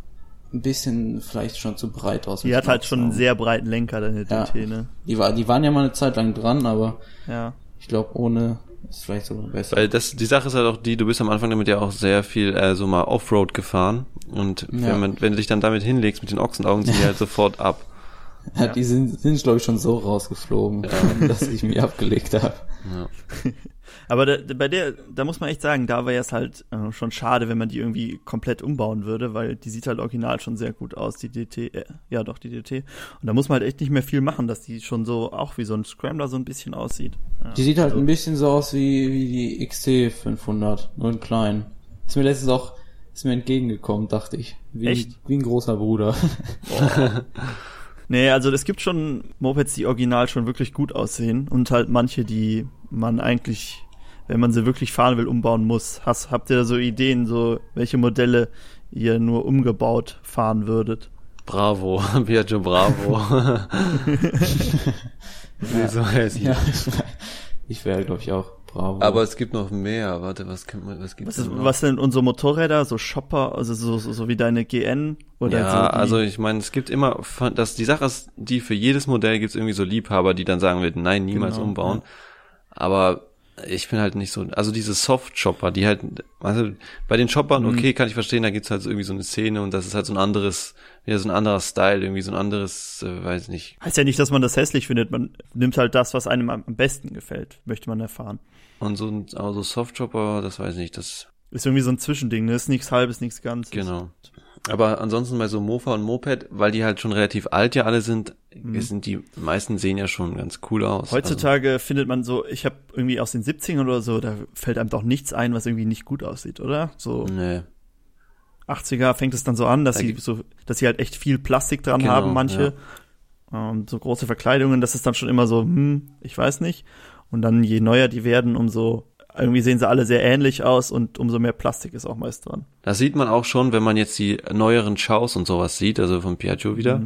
ein bisschen vielleicht schon zu breit aus. Die hat halt schon einen sehr breiten Lenker, deine Ja. TT, ne? Die, war, die waren ja mal eine Zeit lang dran, aber Ja. ich glaube, ohne ist vielleicht sogar besser. Weil das, die Sache ist halt auch die, du bist am Anfang damit ja auch sehr viel äh, so mal Offroad gefahren. Und Ja. wenn man, wenn du dich dann damit hinlegst mit den Ochsenaugen, ziehen die halt sofort ab. Ja, die sind, sind glaube ich, schon so rausgeflogen, dass ich mich abgelegt habe. Aber da, bei der, da muss man echt sagen, da wäre es halt äh, schon schade, wenn man die irgendwie komplett umbauen würde, weil die sieht halt original schon sehr gut aus, die DT, äh, ja doch, die DT. Und da muss man halt echt nicht mehr viel machen, dass die schon so auch wie so ein Scrambler so ein bisschen aussieht. Ja. Die sieht halt ein bisschen so aus wie, wie die XT 500, nur in klein. Ist mir letztens auch, ist mir entgegengekommen, dachte ich. Wie, Echt? wie ein großer Bruder. Nee, also es gibt schon Mopeds, die original schon wirklich gut aussehen und halt manche, die man eigentlich, wenn man sie wirklich fahren will, umbauen muss. Hast, habt ihr da so Ideen, so welche Modelle ihr nur umgebaut fahren würdet? Bravo, Piaggio Bravo. nee, so heißt ja, ich wäre, glaube ich, auch bravo. Aber es gibt noch mehr. Warte, was kann man, was gibt's Was, denn noch? was sind unsere Motorräder, so Shopper, also so, so, so wie deine GN oder ja, so? Also ich meine, es gibt immer, von- das, die Sache ist, die für jedes Modell gibt es irgendwie so Liebhaber, die dann sagen würden, nein, niemals Genau, umbauen. Aber ich bin halt nicht so, also diese Soft-Chopper, die halt, also bei den Choppern, Mhm. okay, kann ich verstehen, da gibt's halt so irgendwie so eine Szene und das ist halt so ein anderes, wieder so ein anderer Style, irgendwie so ein anderes, äh, weiß nicht. heißt ja nicht, dass man das hässlich findet, man nimmt halt das, was einem am am besten gefällt, möchte man erfahren. Und so ein, also Soft-Chopper, das weiß ich nicht, das, Ist irgendwie so ein Zwischending, ne? Ist nichts halbes, nichts ganzes. genau. Aber ansonsten bei so Mofa und Moped, weil die halt schon relativ alt ja alle sind, Mhm. sind die meisten sehen ja schon ganz cool aus. Also Heutzutage findet man so, ich habe irgendwie aus den 70ern oder so, da fällt einem doch nichts ein, was irgendwie nicht gut aussieht, oder? So Also, nee. 80er fängt es dann so an, dass Da sie so, dass sie halt echt viel Plastik dran Genau, haben, manche. Und so große Verkleidungen, das ist dann schon immer so, hm, ich weiß nicht. Und dann je neuer die werden, umso irgendwie sehen sie alle sehr ähnlich aus und umso mehr Plastik ist auch meist dran. Das sieht man auch schon, wenn man jetzt die neueren Chows und sowas sieht, also von Piaggio wieder,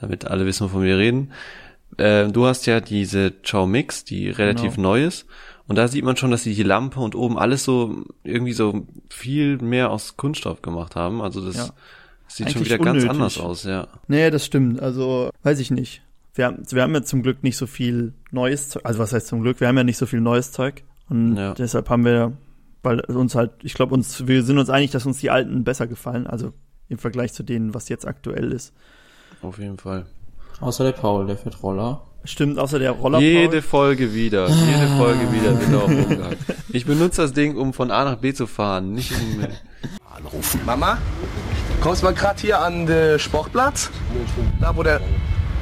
damit alle wissen, wovon wir reden. Äh, du hast ja diese Chow Mix, die relativ Genau. neu ist. Und da sieht man schon, dass sie die Lampe und oben alles so irgendwie so viel mehr aus Kunststoff gemacht haben. Also das Ja. sieht schon Eigentlich wieder ganz unnötig. anders aus, ja. Nee, das stimmt. Also, weiß ich nicht. Wir haben, wir haben ja zum Glück nicht so viel neues Zeug. Also, was heißt zum Glück? Wir haben ja nicht so viel neues Zeug. Und Ja. deshalb haben wir, weil uns halt, ich glaube, uns, wir sind uns einig, dass uns die alten besser gefallen. Also, im Vergleich zu denen, was jetzt aktuell ist. Auf jeden Fall. Außer der Paul, der fährt Roller. Stimmt, außer der Roller. Jede Folge wieder, jede Folge wieder wird rumgehackt. Ich benutze das Ding, um von A nach B zu fahren, nicht um... Anrufen. Mama? kommst mal gerade hier an den Sportplatz. Da wo der.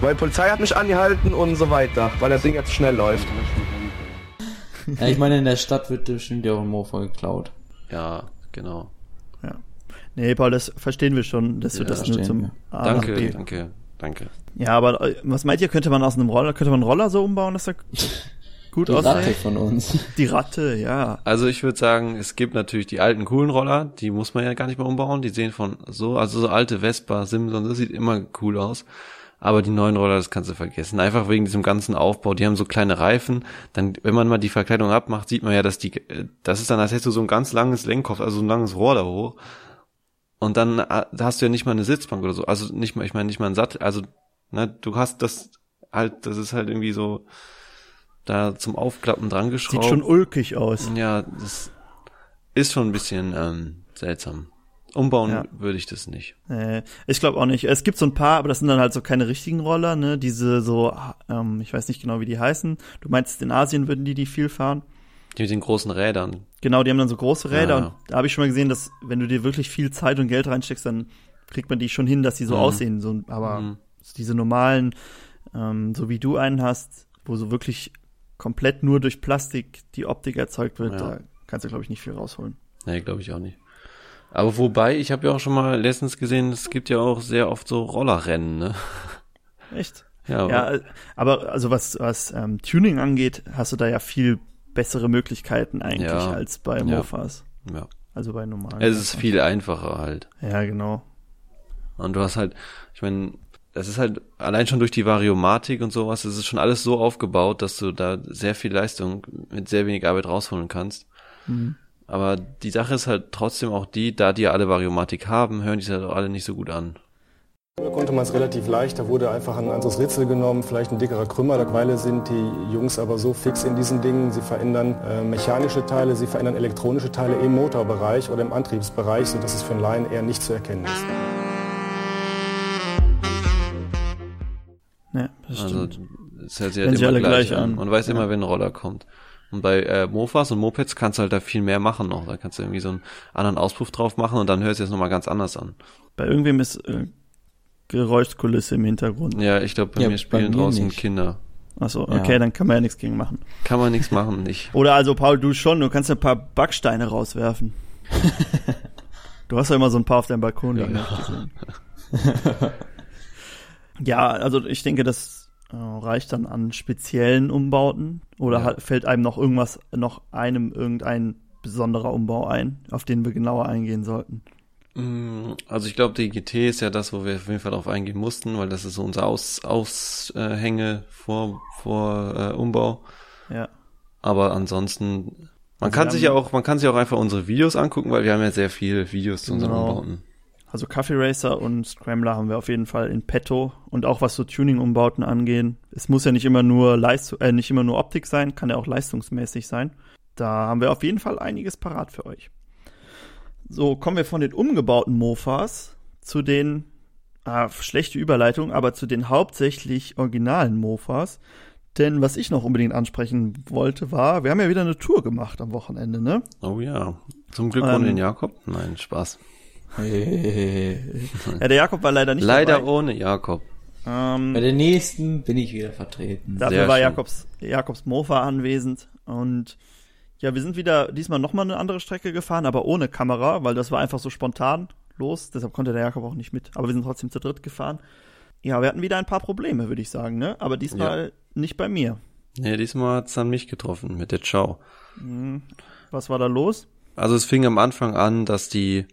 Weil die Polizei hat mich angehalten und so weiter, weil das Ding jetzt schnell läuft. Ja, ich meine, in der Stadt wird bestimmt ja auch ein Mofa geklaut. Ja, genau. Ja. Nee, Paul, das verstehen wir schon, dass du Ja, das nur zum wir. A nach Danke, B. danke, danke. Ja, aber äh, was meint ihr, könnte man aus einem Roller, könnte man einen Roller so umbauen, dass er gut Die Ratte aussieht? von uns. Die Ratte, ja. Also ich würde sagen, es gibt natürlich die alten coolen Roller, die muss man ja gar nicht mehr umbauen, die sehen von so, also so alte Vespa, Simson, das sieht immer cool aus. Aber die neuen Roller, das kannst du vergessen. Einfach wegen diesem ganzen Aufbau. Die haben so kleine Reifen. Dann, wenn man mal die Verkleidung abmacht, sieht man ja, dass die, das ist dann, als hättest du so ein ganz langes Lenkkopf, also so ein langes Rohr da hoch. Und dann äh, da hast du ja nicht mal eine Sitzbank oder so. Also nicht mal, ich meine nicht mal einen Sattel. Also, ne, du hast das halt, das ist halt irgendwie so da zum Aufklappen dran geschraubt. Sieht schon ulkig aus. Ja, das ist schon ein bisschen ähm, seltsam. Umbauen Ja. würde ich das nicht. Äh, ich glaube auch nicht. Es gibt so ein paar, aber das sind dann halt so keine richtigen Roller, ne? Diese so, ähm, ich weiß nicht genau, wie die heißen. Du meinst, in Asien würden die die viel fahren? Die mit den großen Rädern. Genau, die haben dann so große Räder Ja, und da habe ich schon mal gesehen, dass wenn du dir wirklich viel Zeit und Geld reinsteckst, dann kriegt man die schon hin, dass die so Mhm. aussehen. So, aber Mhm. diese normalen, ähm, so wie du einen hast, wo so wirklich komplett nur durch Plastik die Optik erzeugt wird, Ja. da kannst du, glaube ich, nicht viel rausholen. Nee, glaube ich auch nicht. Aber wobei, ich habe ja auch schon mal letztens gesehen, es gibt ja auch sehr oft so Rollerrennen, ne? Echt? Ja, Ja, äh, aber also was, was ähm, Tuning angeht, hast du da ja viel bessere Möglichkeiten eigentlich Ja. als bei Ja. Mofas. ja. Also bei normalen. Es ist Mofas. viel einfacher halt. Ja, genau. Und du hast halt, ich meine, das ist halt allein schon durch die Variomatik und sowas, es ist schon alles so aufgebaut, dass du da sehr viel Leistung mit sehr wenig Arbeit rausholen kannst. Mhm. Aber die Sache ist halt trotzdem auch die, da die ja alle Variomatik haben, hören die sich halt auch alle nicht so gut an. Da konnte man es relativ leicht, da wurde einfach ein anderes Ritzel genommen, vielleicht ein dickerer Krümmer. Mittlerweile sind die Jungs aber so fix in diesen Dingen, sie verändern äh, mechanische Teile, sie verändern elektronische Teile im Motorbereich oder im Antriebsbereich, sodass es für einen Laien eher nicht zu erkennen ist. Ja, das Also stimmt. es hört sich Wenn halt sie immer alle gleich, gleich an. an. Man weiß immer, Ja. wenn ein Roller kommt. Und bei äh, Mofas und Mopeds kannst du halt da viel mehr machen noch. Da kannst du irgendwie so einen anderen Auspuff drauf machen und dann hört es jetzt nochmal ganz anders an. Bei irgendwem ist äh, Geräuschkulisse im Hintergrund. Ja, ich glaube, bei Ja, mir bei spielen mir draußen nicht. Kinder. Achso, Ja. okay, dann kann man ja nichts gegen machen. Kann man nichts machen, nicht. Oder also, Paul, du schon, du kannst ein paar Backsteine rauswerfen. du hast ja immer so ein paar auf deinem Balkon. Ja. ich gesehen. ja, also ich denke, das äh, reicht dann an speziellen Umbauten. Oder Ja. fällt einem noch irgendwas, noch einem irgendein besonderer Umbau ein, auf den wir genauer eingehen sollten. Mm, Also ich glaube, die GT ist ja das, wo wir auf jeden Fall drauf eingehen mussten, weil das ist so unser Aus, Aushänge vor, vor äh, Umbau. Ja. Aber ansonsten, man Also kann sich ja auch, man kann sich auch einfach unsere Videos angucken, weil wir haben ja sehr viele Videos zu unseren Genau. Umbauten. Also Coffee Racer und Scrambler haben wir auf jeden Fall in petto und auch was so Tuning-Umbauten angehen. Es muss ja nicht immer nur Leistung, äh, nicht immer nur Optik sein, kann ja auch leistungsmäßig sein. Da haben wir auf jeden Fall einiges parat für euch. So, kommen wir von den umgebauten Mofas zu den, ah, schlechte Überleitung, aber zu den hauptsächlich originalen Mofas. Denn was ich noch unbedingt ansprechen wollte, war, wir haben ja wieder eine Tour gemacht am Wochenende, ne? Oh ja. Zum Glück Ähm, ohne den Jakob? Nein, Spaß. Ja, der Jakob war leider nicht Leider dabei. ohne Jakob. Ähm, Bei der nächsten bin ich wieder vertreten. Dafür Sehr war schön. Jakobs, Jakobs Mofa anwesend und ja, wir sind wieder diesmal nochmal eine andere Strecke gefahren, aber ohne Kamera, weil das war einfach so spontan los, deshalb konnte der Jakob auch nicht mit, aber wir sind trotzdem zu dritt gefahren. Ja, wir hatten wieder ein paar Probleme, würde ich sagen, ne? Aber diesmal nicht bei mir. Nee, diesmal hat's dann mich getroffen mit der Ciao. Hm, Was war da los? Also es fing am Anfang an, dass die,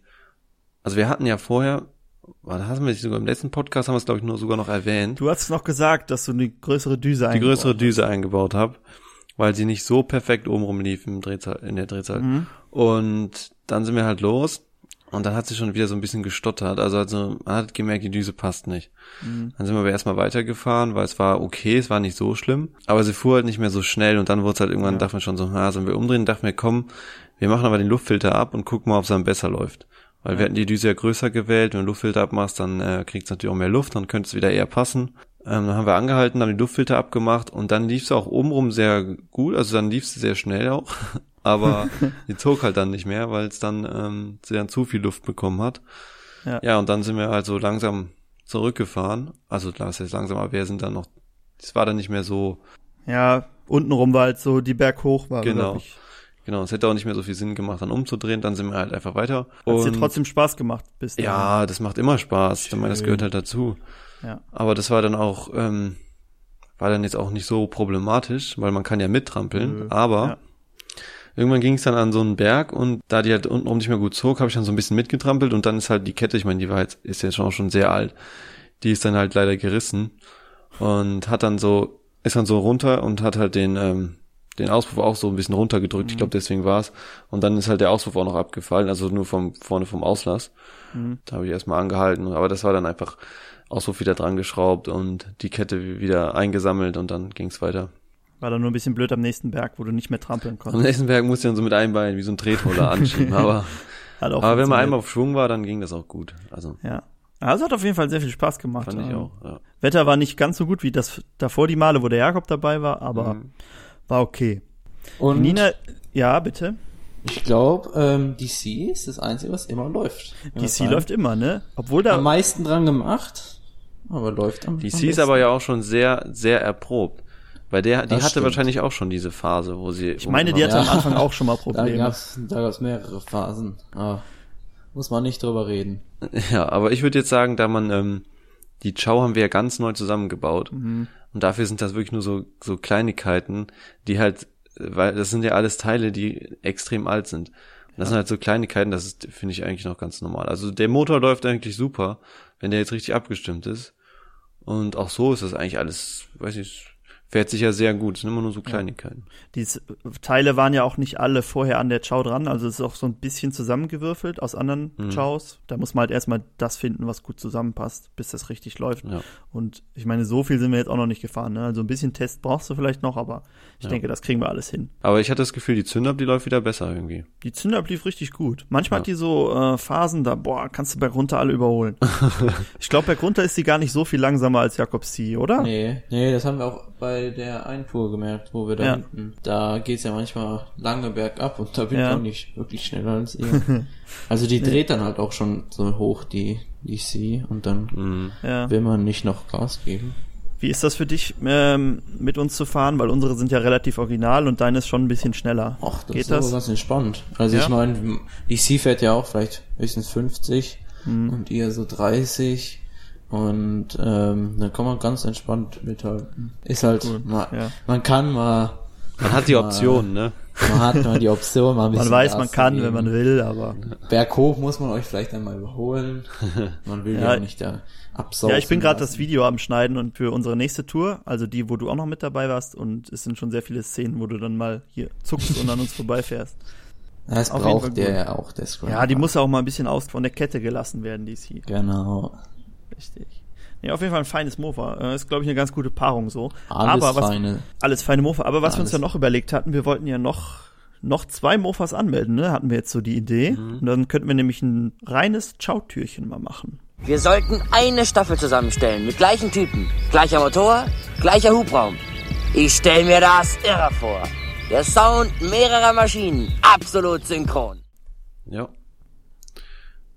also wir hatten ja vorher, warte, haben wir sogar im letzten Podcast haben wir es glaube ich nur sogar noch erwähnt, Du hast noch gesagt, dass du eine größere Düse die größere Düse eingebaut habe, weil sie nicht so perfekt obenrum lief im Drehzahl, in der Drehzahl. Mhm. Und dann sind wir halt los und dann hat sie schon wieder so ein bisschen gestottert. Also, also man hat gemerkt, die Düse passt nicht. Mhm. Dann sind wir aber erstmal weitergefahren, weil es war okay, es war nicht so schlimm. Aber sie fuhr halt nicht mehr so schnell und dann wurde es halt irgendwann, Ja. dachte man schon so, na, sollen wir umdrehen? Dachten wir, komm, wir machen aber den Luftfilter ab und gucken mal, ob es dann besser läuft. Weil wir hatten die Düse ja größer gewählt, wenn du Luftfilter abmachst, dann äh, kriegst du natürlich auch mehr Luft, dann könnte es wieder eher passen. Ähm, dann haben wir angehalten, haben den Luftfilter abgemacht und dann lief es auch obenrum sehr gut, also dann lief es sehr schnell auch, aber die zog halt dann nicht mehr, weil es dann, ähm, sie dann zu viel Luft bekommen hat. Ja. Ja, und dann sind wir halt so langsam zurückgefahren. Also klar, es ist langsam, aber wir sind dann noch, es war dann nicht mehr so, Ja, untenrum war halt so die Berghoch war, Genau. ich. Genau, es hätte auch nicht mehr so viel Sinn gemacht, dann umzudrehen, dann sind wir halt einfach weiter. Hat's dir Und- trotzdem Spaß gemacht bis dahin? Ja, das macht immer Spaß. Ich meine, das gehört halt dazu. Ja. Aber das war dann auch, ähm, war dann jetzt auch nicht so problematisch, weil man kann ja mittrampeln. Nö. Aber Ja. irgendwann ging es dann an so einen Berg und da die halt untenrum nicht mehr gut zog, habe ich dann so ein bisschen mitgetrampelt und dann ist halt die Kette, ich meine, die war jetzt, ist jetzt schon auch schon sehr alt, die ist dann halt leider gerissen und hat dann so, ist dann so runter und hat halt den, ähm, den Auspuff auch so ein bisschen runtergedrückt. Mhm. Ich glaube, deswegen war's. Und dann ist halt der Auspuff auch noch abgefallen, also nur vom vorne vom Auslass. Mhm. Da habe ich erstmal angehalten, aber das war dann einfach Auspuff wieder dran geschraubt und die Kette wieder eingesammelt und dann ging's weiter. War dann nur ein bisschen blöd am nächsten Berg, wo du nicht mehr trampeln Am konntest. nächsten Berg musste ich dann so mit einem Bein wie so ein Tretroller anschieben, aber, aber wenn man einmal auf Schwung war, dann ging das auch gut. Also Ja. Also hat auf jeden Fall sehr viel Spaß gemacht. fand ich Ähm, auch. Ja. Wetter war nicht ganz so gut wie das davor die Male, wo der Jakob dabei war, aber Mhm. War okay. Und Nina, ja, bitte. ich glaube, ähm, DC ist das Einzige, was immer läuft. DC läuft immer, ne? Obwohl da am meisten dran gemacht, aber läuft am Die am C ist aber ja auch schon sehr, sehr erprobt. Weil der, die Das hatte stimmt. wahrscheinlich auch schon diese Phase, wo sie. Ich meine, die hatte Ja. am Anfang auch schon mal Da Probleme. gab's, da gab's mehrere Phasen. Aber muss man nicht drüber reden. Ja, aber ich würde jetzt sagen, da man ähm, die Chow haben wir ja ganz neu zusammengebaut Mhm. Und dafür sind das wirklich nur so so Kleinigkeiten, die halt, weil das sind ja alles Teile, die extrem alt sind. Und das sind halt so Kleinigkeiten, das finde ich eigentlich noch ganz normal. Also der Motor läuft eigentlich super, wenn der jetzt richtig abgestimmt ist. Und auch so ist das eigentlich alles, weiß ich, fährt sich ja sehr gut. Es sind immer nur so Kleinigkeiten. Die S- Teile waren ja auch nicht alle vorher an der Chow dran, also es ist auch so ein bisschen zusammengewürfelt aus anderen Mhm. Chows. Da muss man halt erstmal das finden, was gut zusammenpasst, bis das richtig läuft. Ja. Und ich meine, so viel sind wir jetzt auch noch nicht gefahren. Ne? Also ein bisschen Test brauchst du vielleicht noch, aber ich Ja. denke, das kriegen wir alles hin. Aber ich hatte das Gefühl, die Zündab, die läuft wieder besser irgendwie. Die Zünder lief richtig gut. Manchmal Ja. hat die so äh, Phasen, da boah, kannst du bergunter alle überholen. ich glaube, bergunter ist sie gar nicht so viel langsamer als Jakob C, oder? Nee, nee, das haben wir auch bei der Eintour gemerkt, wo wir da Ja. hinten, da geht's ja manchmal lange bergab und da bin Ja. ich auch nicht wirklich schneller als ihr. also die dreht dann halt auch schon so hoch, die, die C, und dann Mhm. Ja. will man nicht noch Gas geben. Wie ist das für dich, ähm, mit uns zu fahren? Weil unsere sind ja relativ original und deine ist schon ein bisschen schneller. Ach, das Geht ist aber das? ganz entspannt. Also Ja? ich meine, die C fährt ja auch vielleicht höchstens 50 Mhm. und ihr so 30 und ähm, dann kann man ganz entspannt mithalten. Ist halt, Cool, man, ja. man kann mal, Man hat die Mal- Option, ne? man hat mal die Option, mal ein Man bisschen weiß, Gas man kann, geben. wenn man will, aber Berghoch muss man euch vielleicht einmal überholen. Man will ja, Ja. auch nicht da absaufen ja, ich bin gerade das. Video am Schneiden und für unsere nächste Tour, also die, wo du auch noch mit dabei warst und es sind schon sehr viele Szenen, wo du dann mal hier zuckst und an uns vorbeifährst. Das auf braucht der ja auch, der Scrum. Ja, die muss auch mal ein bisschen aus von der Kette gelassen werden, die ist hier. Genau. Richtig. Ja, auf jeden Fall ein feines Mofa. Äh, ist, glaube ich, eine ganz gute Paarung so. Alles Aber was, feine. Alles feine Mofa. Aber was wir uns Alles. ja noch überlegt hatten, wir wollten ja noch, noch zwei Mofas anmelden, ne? Hatten wir jetzt so die Idee. Mhm. Und dann könnten wir nämlich ein reines Ciao-Türchen mal machen. Wir sollten eine Staffel zusammenstellen mit gleichen Typen, gleicher Motor, gleicher Hubraum. Ich stell mir das irre vor. Der Sound mehrerer Maschinen, absolut synchron. Ja.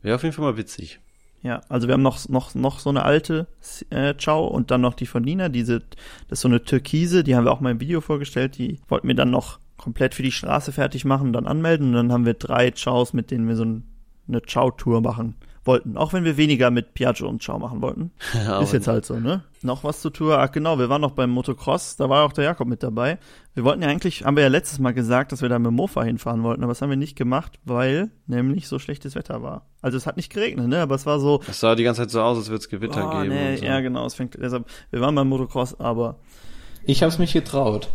Wäre auf jeden Fall mal witzig. Ja, also wir haben noch, noch, noch so eine alte äh, Ciao und dann noch die von Nina, diese, das ist so eine Türkise, die haben wir auch mal im Video vorgestellt, die wollten wir dann noch komplett für die Straße fertig machen und dann anmelden und dann haben wir drei Chows, mit denen wir so ein, eine Ciao-Tour machen wollten. Auch wenn wir weniger mit Piaggio und Ciao machen wollten. Ja, ist jetzt halt so, ne? Noch was zur Tour. Ach genau, wir waren noch beim Motocross, da war auch der Jakob mit dabei. Wir wollten ja eigentlich, haben wir ja letztes Mal gesagt, dass wir da mit Mofa hinfahren wollten, aber das haben wir nicht gemacht, weil nämlich so schlechtes Wetter war. Also es hat nicht geregnet, ne? Aber es war so, Es sah die ganze Zeit so aus, als würde es Gewitter Oh, geben. nee, und so. Ja, genau, es fängt deshalb. Wir waren beim Motocross, aber Ich hab's mich getraut.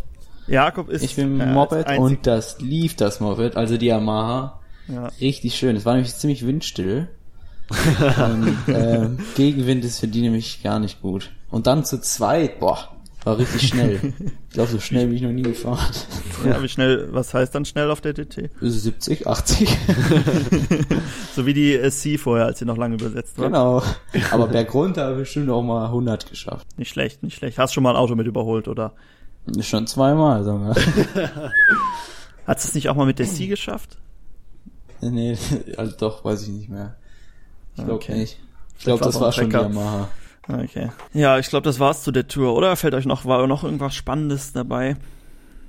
Jakob ist Ich bin äh, Moped und das lief das Moped, also die Yamaha. Ja. Richtig schön. Es war nämlich ziemlich windstill. und, ähm, Gegenwind ist für die nämlich gar nicht gut. Und dann zu zweit, boah, war richtig schnell. ich glaube, so schnell bin ich noch nie gefahren. Ja, wie schnell, was heißt dann schnell auf der DT? 70, 80. So wie die äh, C vorher, als sie noch lange übersetzt war. genau. Aber bergunter habe ich bestimmt auch mal 100 geschafft. Nicht schlecht, nicht schlecht. Hast schon mal ein Auto mit überholt, oder? Schon zweimal, sagen wir. Hast du es nicht auch mal mit der C geschafft? nee, also doch, weiß ich nicht mehr. Ich glaube Okay. nicht. Ich glaube, das war schon. Yamaha. Okay. Ja, ich glaube, das war's zu der Tour, oder? Fällt euch noch, war noch irgendwas Spannendes dabei?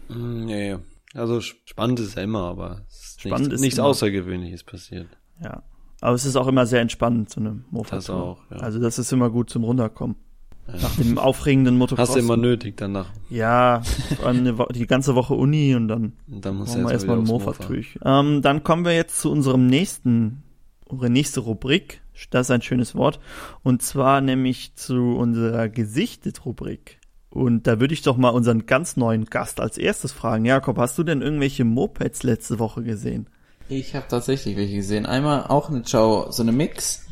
Mm, Nee, also sp- spannend ist ja immer, aber es ist Spannend nichts, ist nichts immer. Außergewöhnliches passiert. Ja. Aber es ist auch immer sehr entspannend, so eine Mofa-Tour. Das auch, ja. Also das ist immer gut zum Runterkommen. Nach dem aufregenden Motocross. Hast du immer nötig danach. Ja, vor allem eine Wo die ganze Woche Uni und dann Und dann du wir erstmal ein Mofa Mofa. durch. Ähm, dann kommen wir jetzt zu unserem nächsten, unsere nächste Rubrik. Das ist ein schönes Wort. Und zwar nämlich zu unserer Gesichtet-Rubrik. Und da würde ich doch mal unseren ganz neuen Gast als erstes fragen. Jakob, hast du denn irgendwelche Mopeds letzte Woche gesehen? Ich habe tatsächlich welche gesehen. Einmal auch eine Ciao, so eine Mix.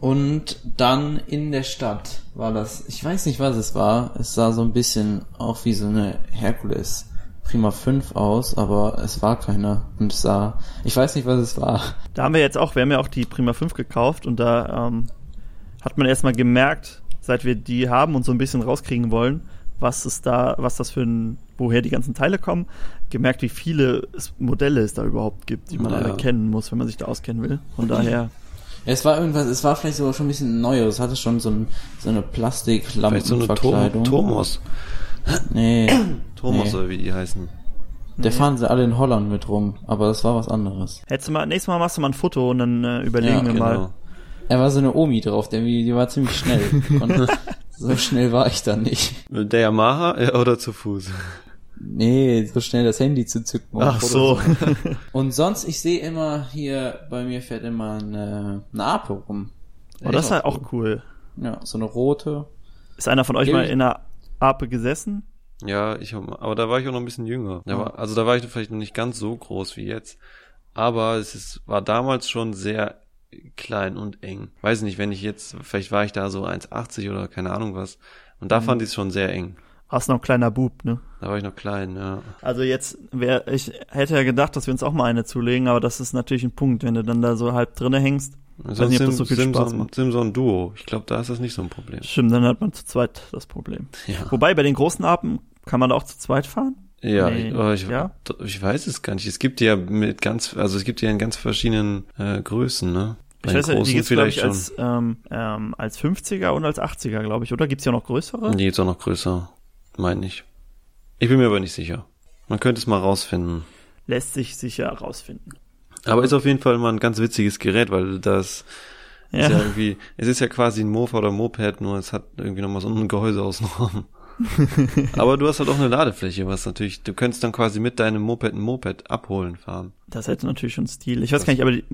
Und dann in der Stadt war das, ich weiß nicht, was es war. Es sah so ein bisschen auch wie so eine Herkules Prima 5 aus, aber es war keiner. Und es sah, ich weiß nicht, was es war. Da haben wir jetzt auch, wir haben ja auch die Prima 5 gekauft und da ähm, hat man erstmal gemerkt, seit wir die haben und so ein bisschen rauskriegen wollen, was ist da, was das für ein, woher die ganzen Teile kommen, gemerkt, wie viele Modelle es da überhaupt gibt, die man Ja. alle kennen muss, wenn man sich da auskennen will. Von daher, Es war irgendwas, es war vielleicht sogar schon ein bisschen neuer. Es hatte schon so, ein, so eine Vielleicht so eine Tom Plastiklampenverkleidung. Nee. Tomos nee. oder wie die heißen. Der fahren sie alle in Holland mit rum, aber das war was anderes. hättest du mal, nächstes Mal machst du mal ein Foto und dann äh, überlegen Ja, wir Genau. mal. Er war so eine Omi drauf, der, die war ziemlich schnell. So schnell war ich dann nicht. Mit der Yamaha äh, oder zu Fuß? Nee, so schnell das Handy zu zücken. Ach so. machen. Und sonst, ich sehe immer hier, bei mir fährt immer eine, eine Ape rum. Oh, das ist halt auch cool. Ja, so eine rote. Ist einer von euch Gib mal in einer Ape gesessen? Ja, ich hab, aber da war ich auch noch ein bisschen jünger. Da war, also da war ich vielleicht noch nicht ganz so groß wie jetzt. Aber es ist, war damals schon sehr klein und eng. Weiß nicht, wenn ich jetzt, vielleicht war ich da so 1,80 oder keine Ahnung was. Und da fand ich es schon sehr eng. Warst noch ein kleiner Bub, ne? Da war ich noch klein, ja. Also jetzt wär, ich hätte ja gedacht, dass wir uns auch mal eine zulegen, aber das ist natürlich ein Punkt, wenn du dann da so halb drinne hängst. Nicht, ob das so viel Spaß Simson, macht. Simson Duo. Ich glaube, da ist das nicht so ein Problem. Stimmt, dann hat man zu zweit das Problem. Ja. Wobei bei den großen Apen kann man auch zu zweit fahren? Ja, Nee, ich, ich, ja? ich weiß es gar nicht. Es gibt ja mit ganz, also es gibt ja in ganz verschiedenen äh, Größen, ne? Bei Ich weiß ja, die gibt's glaube ich als, ähm, ähm, als 50er und als 80er, glaube ich, oder? Gibt's ja noch größere? Die gibt's auch noch größer, meine ich. Ich bin mir aber nicht sicher. Man könnte es mal rausfinden. Lässt sich sicher herausfinden. Aber ist auf jeden Fall mal ein ganz witziges Gerät, weil das Ja. ist ja irgendwie, es ist ja quasi ein Mofa oder Moped, nur es hat irgendwie nochmal so ein Gehäuse außenrum. Aber du hast halt auch eine Ladefläche, was natürlich, du könntest dann quasi mit deinem Moped ein Moped abholen fahren. Das hätte natürlich schon Stil. Ich weiß Das- gar nicht, aber die,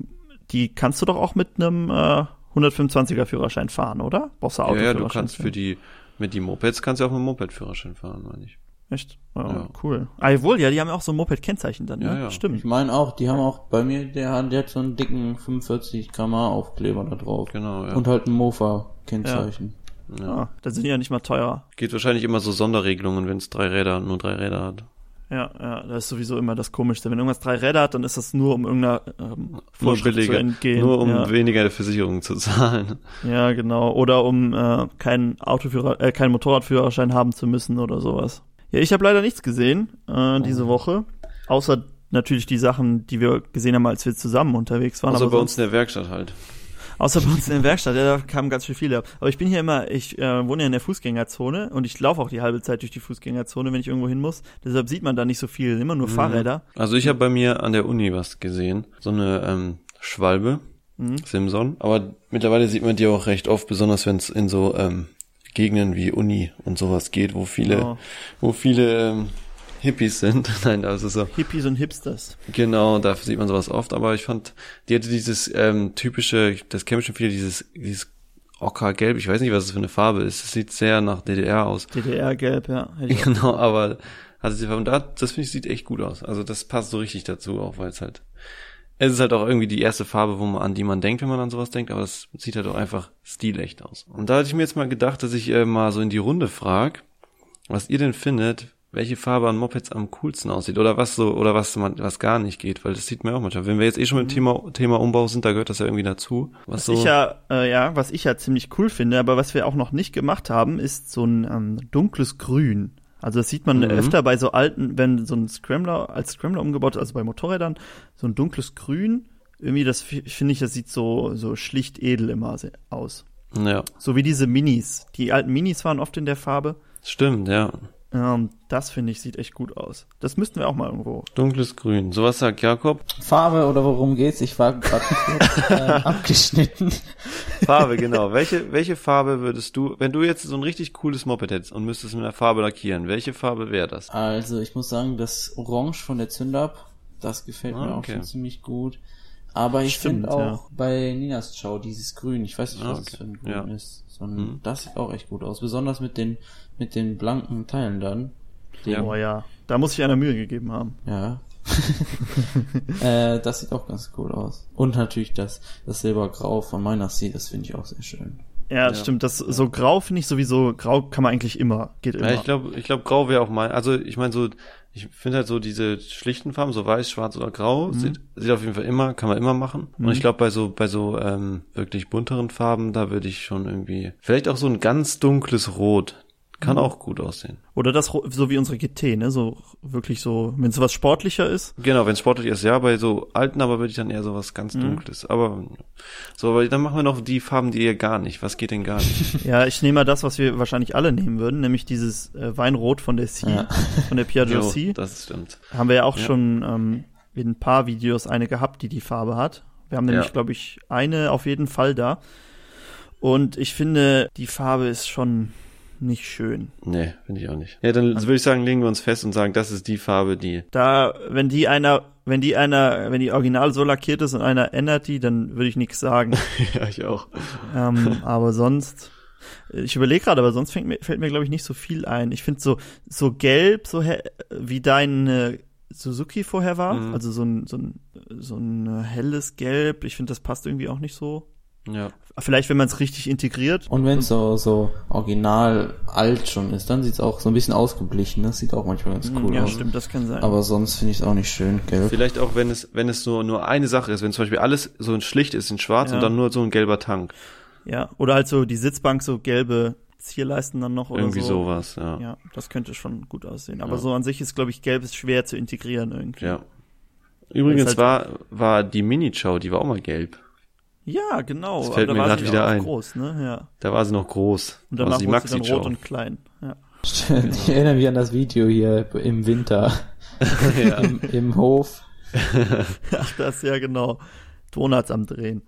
die kannst du doch auch mit einem äh, 125er Führerschein fahren, oder? Brauchst du Ja, ja, Autoführerschein? du kannst für die, mit die Mopeds kannst du auch mit dem Moped-Führerschein fahren, meine ich. Echt? Ja, Ja. cool. Ah, jawohl, ja, die haben ja auch so ein Moped-Kennzeichen dann, Ja, ne? ja. Ich Stimmt. meine auch, die haben auch bei mir, der hat, der hat so einen dicken 45 kmh Aufkleber da drauf. Genau, ja. Und halt ein Mofa-Kennzeichen. ja. Ah, da sind die ja nicht mal teurer. Geht wahrscheinlich immer so Sonderregelungen, wenn es drei Räder, nur drei Räder hat. Ja, ja, das ist sowieso immer das Komischste. Wenn irgendwas drei Räder hat, dann ist das nur um irgendeiner ähm, Vorschrift zu entgehen. nur um ja. weniger der Versicherung zu zahlen. ja, genau. Oder um äh, keinen Autoführer, äh, keinen Motorradführerschein haben zu müssen oder sowas. Ja, ich habe leider nichts gesehen äh, diese Oh. Woche. Außer natürlich die Sachen, die wir gesehen haben, als wir zusammen unterwegs waren. Also aber bei uns in der Werkstatt halt. Außer bei uns in der Werkstatt, ja, da kamen ganz schön viele. Aber ich bin hier immer, ich äh, wohne ja in der Fußgängerzone und ich laufe auch die halbe Zeit durch die Fußgängerzone, wenn ich irgendwo hin muss. Deshalb sieht man da nicht so viel, immer nur Fahrräder. Also ich habe bei mir an der Uni was gesehen. So eine ähm, Schwalbe, Mhm. Simson. Aber mittlerweile sieht man die auch recht oft, besonders wenn es in so ähm, Gegenden wie Uni und sowas geht, wo viele, Oh. wo viele ähm, Hippies sind. Nein, also so. Hippies und Hipsters. Genau, da sieht man sowas oft, aber ich fand, die hatte dieses ähm, typische, das kennen schon viele, dieses, dieses Ockergelb, ich weiß nicht, was es für eine Farbe ist. Es sieht sehr nach DDR aus. DDR-Gelb, ja. Auch- Genau, aber also da, das finde ich sieht echt gut aus. Also das passt so richtig dazu, auch weil es halt, es ist halt auch irgendwie die erste Farbe, wo man an die man denkt, wenn man an sowas denkt, aber es sieht halt auch einfach stilecht aus. Und da hatte ich mir jetzt mal gedacht, dass ich äh, mal so in die Runde frag, was ihr denn findet, welche Farbe an Mopeds am coolsten aussieht oder was so oder was man was gar nicht geht, weil das sieht man ja auch manchmal. Wenn wir jetzt eh schon mit dem Thema Thema Umbau sind, da gehört das ja irgendwie dazu. Was, Mhm. Was so ich ja, äh, ja, was ich ja ziemlich cool finde, aber was wir auch noch nicht gemacht haben, ist so ein ähm, dunkles Grün. Also das sieht man Mhm. öfter bei so alten, wenn so ein Scrambler als Scrambler umgebaut ist, also bei Motorrädern, so ein dunkles Grün irgendwie das finde ich, das sieht so, so schlicht edel immer aus. Ja, So wie diese Minis. Die alten Minis waren oft in der Farbe. stimmt, ja. Ähm, das finde ich, sieht echt gut aus. Das müssten wir auch mal irgendwo. Dunkles Grün. So was sagt Jakob? Farbe oder worum geht's? Ich war gerade äh, abgeschnitten. Farbe, genau. Welche, welche Farbe würdest du, wenn du jetzt so ein richtig cooles Moped hättest und müsstest mit einer Farbe lackieren, welche Farbe wäre das? Also ich muss sagen, das Orange von der Zündab, das gefällt Ah, mir auch okay. schon ziemlich gut. Aber ich finde auch bei Ninas Chow dieses Grün, ich weiß nicht, Ah, was es okay. für ein Grün Ja. ist, sondern Hm. das sieht auch echt gut aus. Besonders mit den, mit den blanken Teilen dann. Den, Oh ja, da muss ich einer Mühe gegeben haben. Ja. äh, das sieht auch ganz cool aus. Und natürlich das, das Silbergrau von meiner See, das finde ich auch sehr schön. Ja, Ja. stimmt. Das so grau finde ich sowieso. Grau kann man eigentlich immer. Geht immer. Ja, ich glaube, ich glaube, Grau wäre auch mein. Also ich meine so, ich finde halt so diese schlichten Farben, so weiß, schwarz oder grau, sieht, sieht auf jeden Fall immer, kann man immer machen. Und ich glaube, bei so, bei so ähm, wirklich bunteren Farben, da würde ich schon irgendwie, vielleicht auch so ein ganz dunkles Rot, kann auch gut aussehen. Oder das so wie unsere GT, ne? So wirklich so, wenn es was sportlicher ist. Genau, wenn es sportlich ist, ja, bei so alten, aber würde ich dann eher so was ganz Dunkles. Aber so, aber dann machen wir noch die Farben, die ihr gar nicht. Was geht denn gar nicht? Ja, ich nehme mal das, was wir wahrscheinlich alle nehmen würden, nämlich dieses äh, Weinrot von der C, Ja. von der Piaggio C. das stimmt. Haben wir ja auch Ja. schon ähm, in ein paar Videos eine gehabt, die die Farbe hat. Wir haben nämlich, Ja. glaube ich, eine auf jeden Fall da. Und ich finde, die Farbe ist schon nicht schön. Nee, finde ich auch nicht. Ja, dann würde ich sagen, legen wir uns fest und sagen, das ist die Farbe, die. Da, wenn die einer, wenn die einer, wenn die original so lackiert ist und einer ändert die, dann würde ich nichts sagen. ja, ich auch. ähm, aber sonst, ich überlege gerade, aber sonst fällt mir, fällt mir glaube ich nicht so viel ein. Ich finde so so gelb, so wie dein äh, Suzuki vorher war, Mhm. also so ein so ein so ein äh, helles Gelb. Ich finde, das passt irgendwie auch nicht so. Ja. Vielleicht, wenn man es richtig integriert. Und wenn es so, so original alt schon ist, dann sieht's auch so ein bisschen ausgeblichen. Das sieht auch manchmal ganz cool Hm, ja, aus. stimmt, das kann sein. Aber sonst finde ich es auch nicht schön, gelb. Vielleicht auch, wenn es, wenn es nur, nur eine Sache ist, wenn zum Beispiel alles so ein schlicht ist in schwarz Ja. und dann nur so ein gelber Tank. ja, oder halt so die Sitzbank, so gelbe Zierleisten dann noch oder Irgendwie so. sowas, ja. Ja, das könnte schon gut aussehen. Aber Ja. so an sich ist, glaube ich, gelb ist schwer zu integrieren irgendwie. Ja. Übrigens halt- war, war die Mini-Chow, die war auch mal gelb. Ja, genau. Das fällt Aber mir war sie wieder auch ein. groß, ne? Ja. Da war sie noch groß. Und danach also die wurde sie dann rot und klein. Ja. Ich erinnere mich an das Video hier im Winter. Ja. Im, Im Hof. Ach, das ja genau. Donuts am Drehen.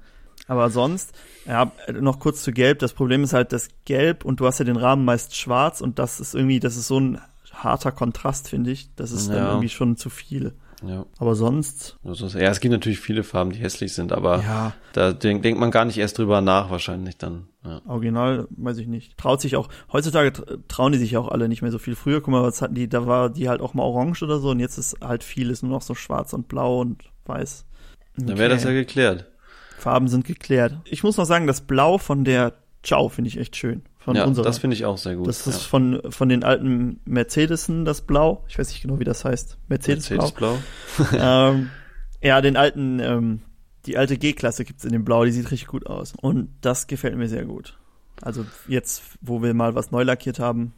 Aber sonst, ja, noch kurz zu Gelb. Das Problem ist halt das Gelb und du hast ja den Rahmen meist schwarz und das ist irgendwie, das ist so ein harter Kontrast, finde ich. Das ist dann Ja. irgendwie schon zu viel. Ja. Aber sonst, Also, ja, es gibt natürlich viele Farben, die hässlich sind, aber ja, da denk, denkt man gar nicht erst drüber nach, wahrscheinlich dann. Ja. original, weiß ich nicht. Traut sich auch, heutzutage tr- trauen die sich auch alle nicht mehr so viel. Früher, guck mal, was hatten die, da war die halt auch mal orange oder so und jetzt ist halt vieles nur noch so schwarz und blau und weiß. Dann wäre das ja Okay. geklärt. Farben sind geklärt. Ich muss noch sagen, das Blau von der Ciao finde ich echt schön. Von ja, unserer. das finde ich auch sehr gut. Das ist ja. von, von den alten Mercedesen, das Blau. Ich weiß nicht genau, wie das heißt. Mercedes, Mercedes-Blau. ähm, ja, den alten, ähm, die alte G-Klasse gibt's in dem Blau, die sieht richtig gut aus. Und das gefällt mir sehr gut. Also jetzt, wo wir mal was neu lackiert haben,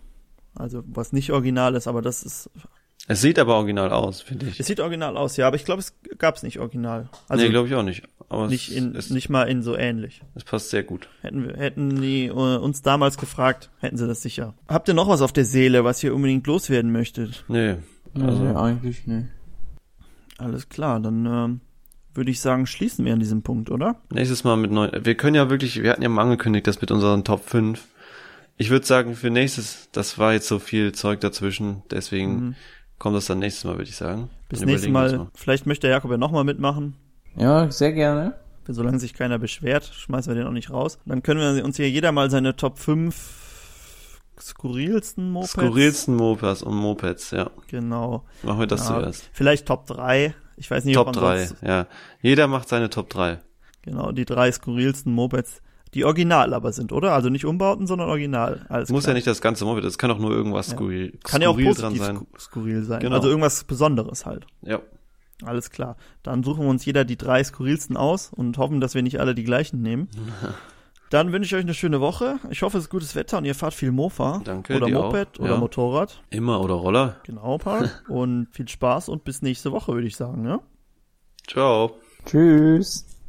also was nicht original ist, aber das ist, Es sieht aber original aus, finde ich. es sieht original aus, ja, aber ich glaube, es gab's nicht original. Also nee, glaube ich auch nicht. Aber nicht es, in, es, nicht mal in so ähnlich. es passt sehr gut. Hätten, wir, hätten die äh, uns damals gefragt, hätten sie das sicher. Habt ihr noch was auf der Seele, was ihr unbedingt loswerden möchtet? Nee. Also Also, eigentlich, ne. Alles klar, dann ähm, würde ich sagen, schließen wir an diesem Punkt, oder? nächstes Mal mit neuen. Wir können ja wirklich, wir hatten ja mal angekündigt, das mit unseren Top 5. Ich würde sagen, für nächstes, das war jetzt so viel Zeug dazwischen, deswegen Mhm. kommt das dann nächstes Mal, würde ich sagen. Bis nächstes Mal, uns vielleicht möchte der Jakob ja nochmal mitmachen. Ja, sehr gerne. Solange sich keiner beschwert, schmeißen wir den auch nicht raus. Dann können wir uns hier jeder mal seine Top 5 skurrilsten Mopeds. Skurrilsten Mopeds und Mopeds, ja. Genau. Machen wir das Ja, zuerst. Vielleicht Top 3. Ich weiß nicht, Top ob man 3, sonst, ja. Jeder macht seine Top 3. genau, die drei skurrilsten Mopeds, die original aber sind, oder? Also nicht Umbauten, sondern original. Alles Es muss klar. ja nicht das ganze Moped, es kann doch nur irgendwas Ja. skurril, Kann ja auch skurril dran positiv sein. sku- skurril sein. Genau. Also irgendwas Besonderes halt. Ja. Alles klar. Dann suchen wir uns jeder die drei skurrilsten aus und hoffen, dass wir nicht alle die gleichen nehmen. Dann wünsche ich euch eine schöne Woche. Ich hoffe, es ist gutes Wetter und ihr fahrt viel Mofa. Danke, Oder Moped auch. oder Ja. Motorrad. Immer oder Roller. Genau, Paul. und viel Spaß und bis nächste Woche, würde ich sagen. Ne? Ciao. Tschüss.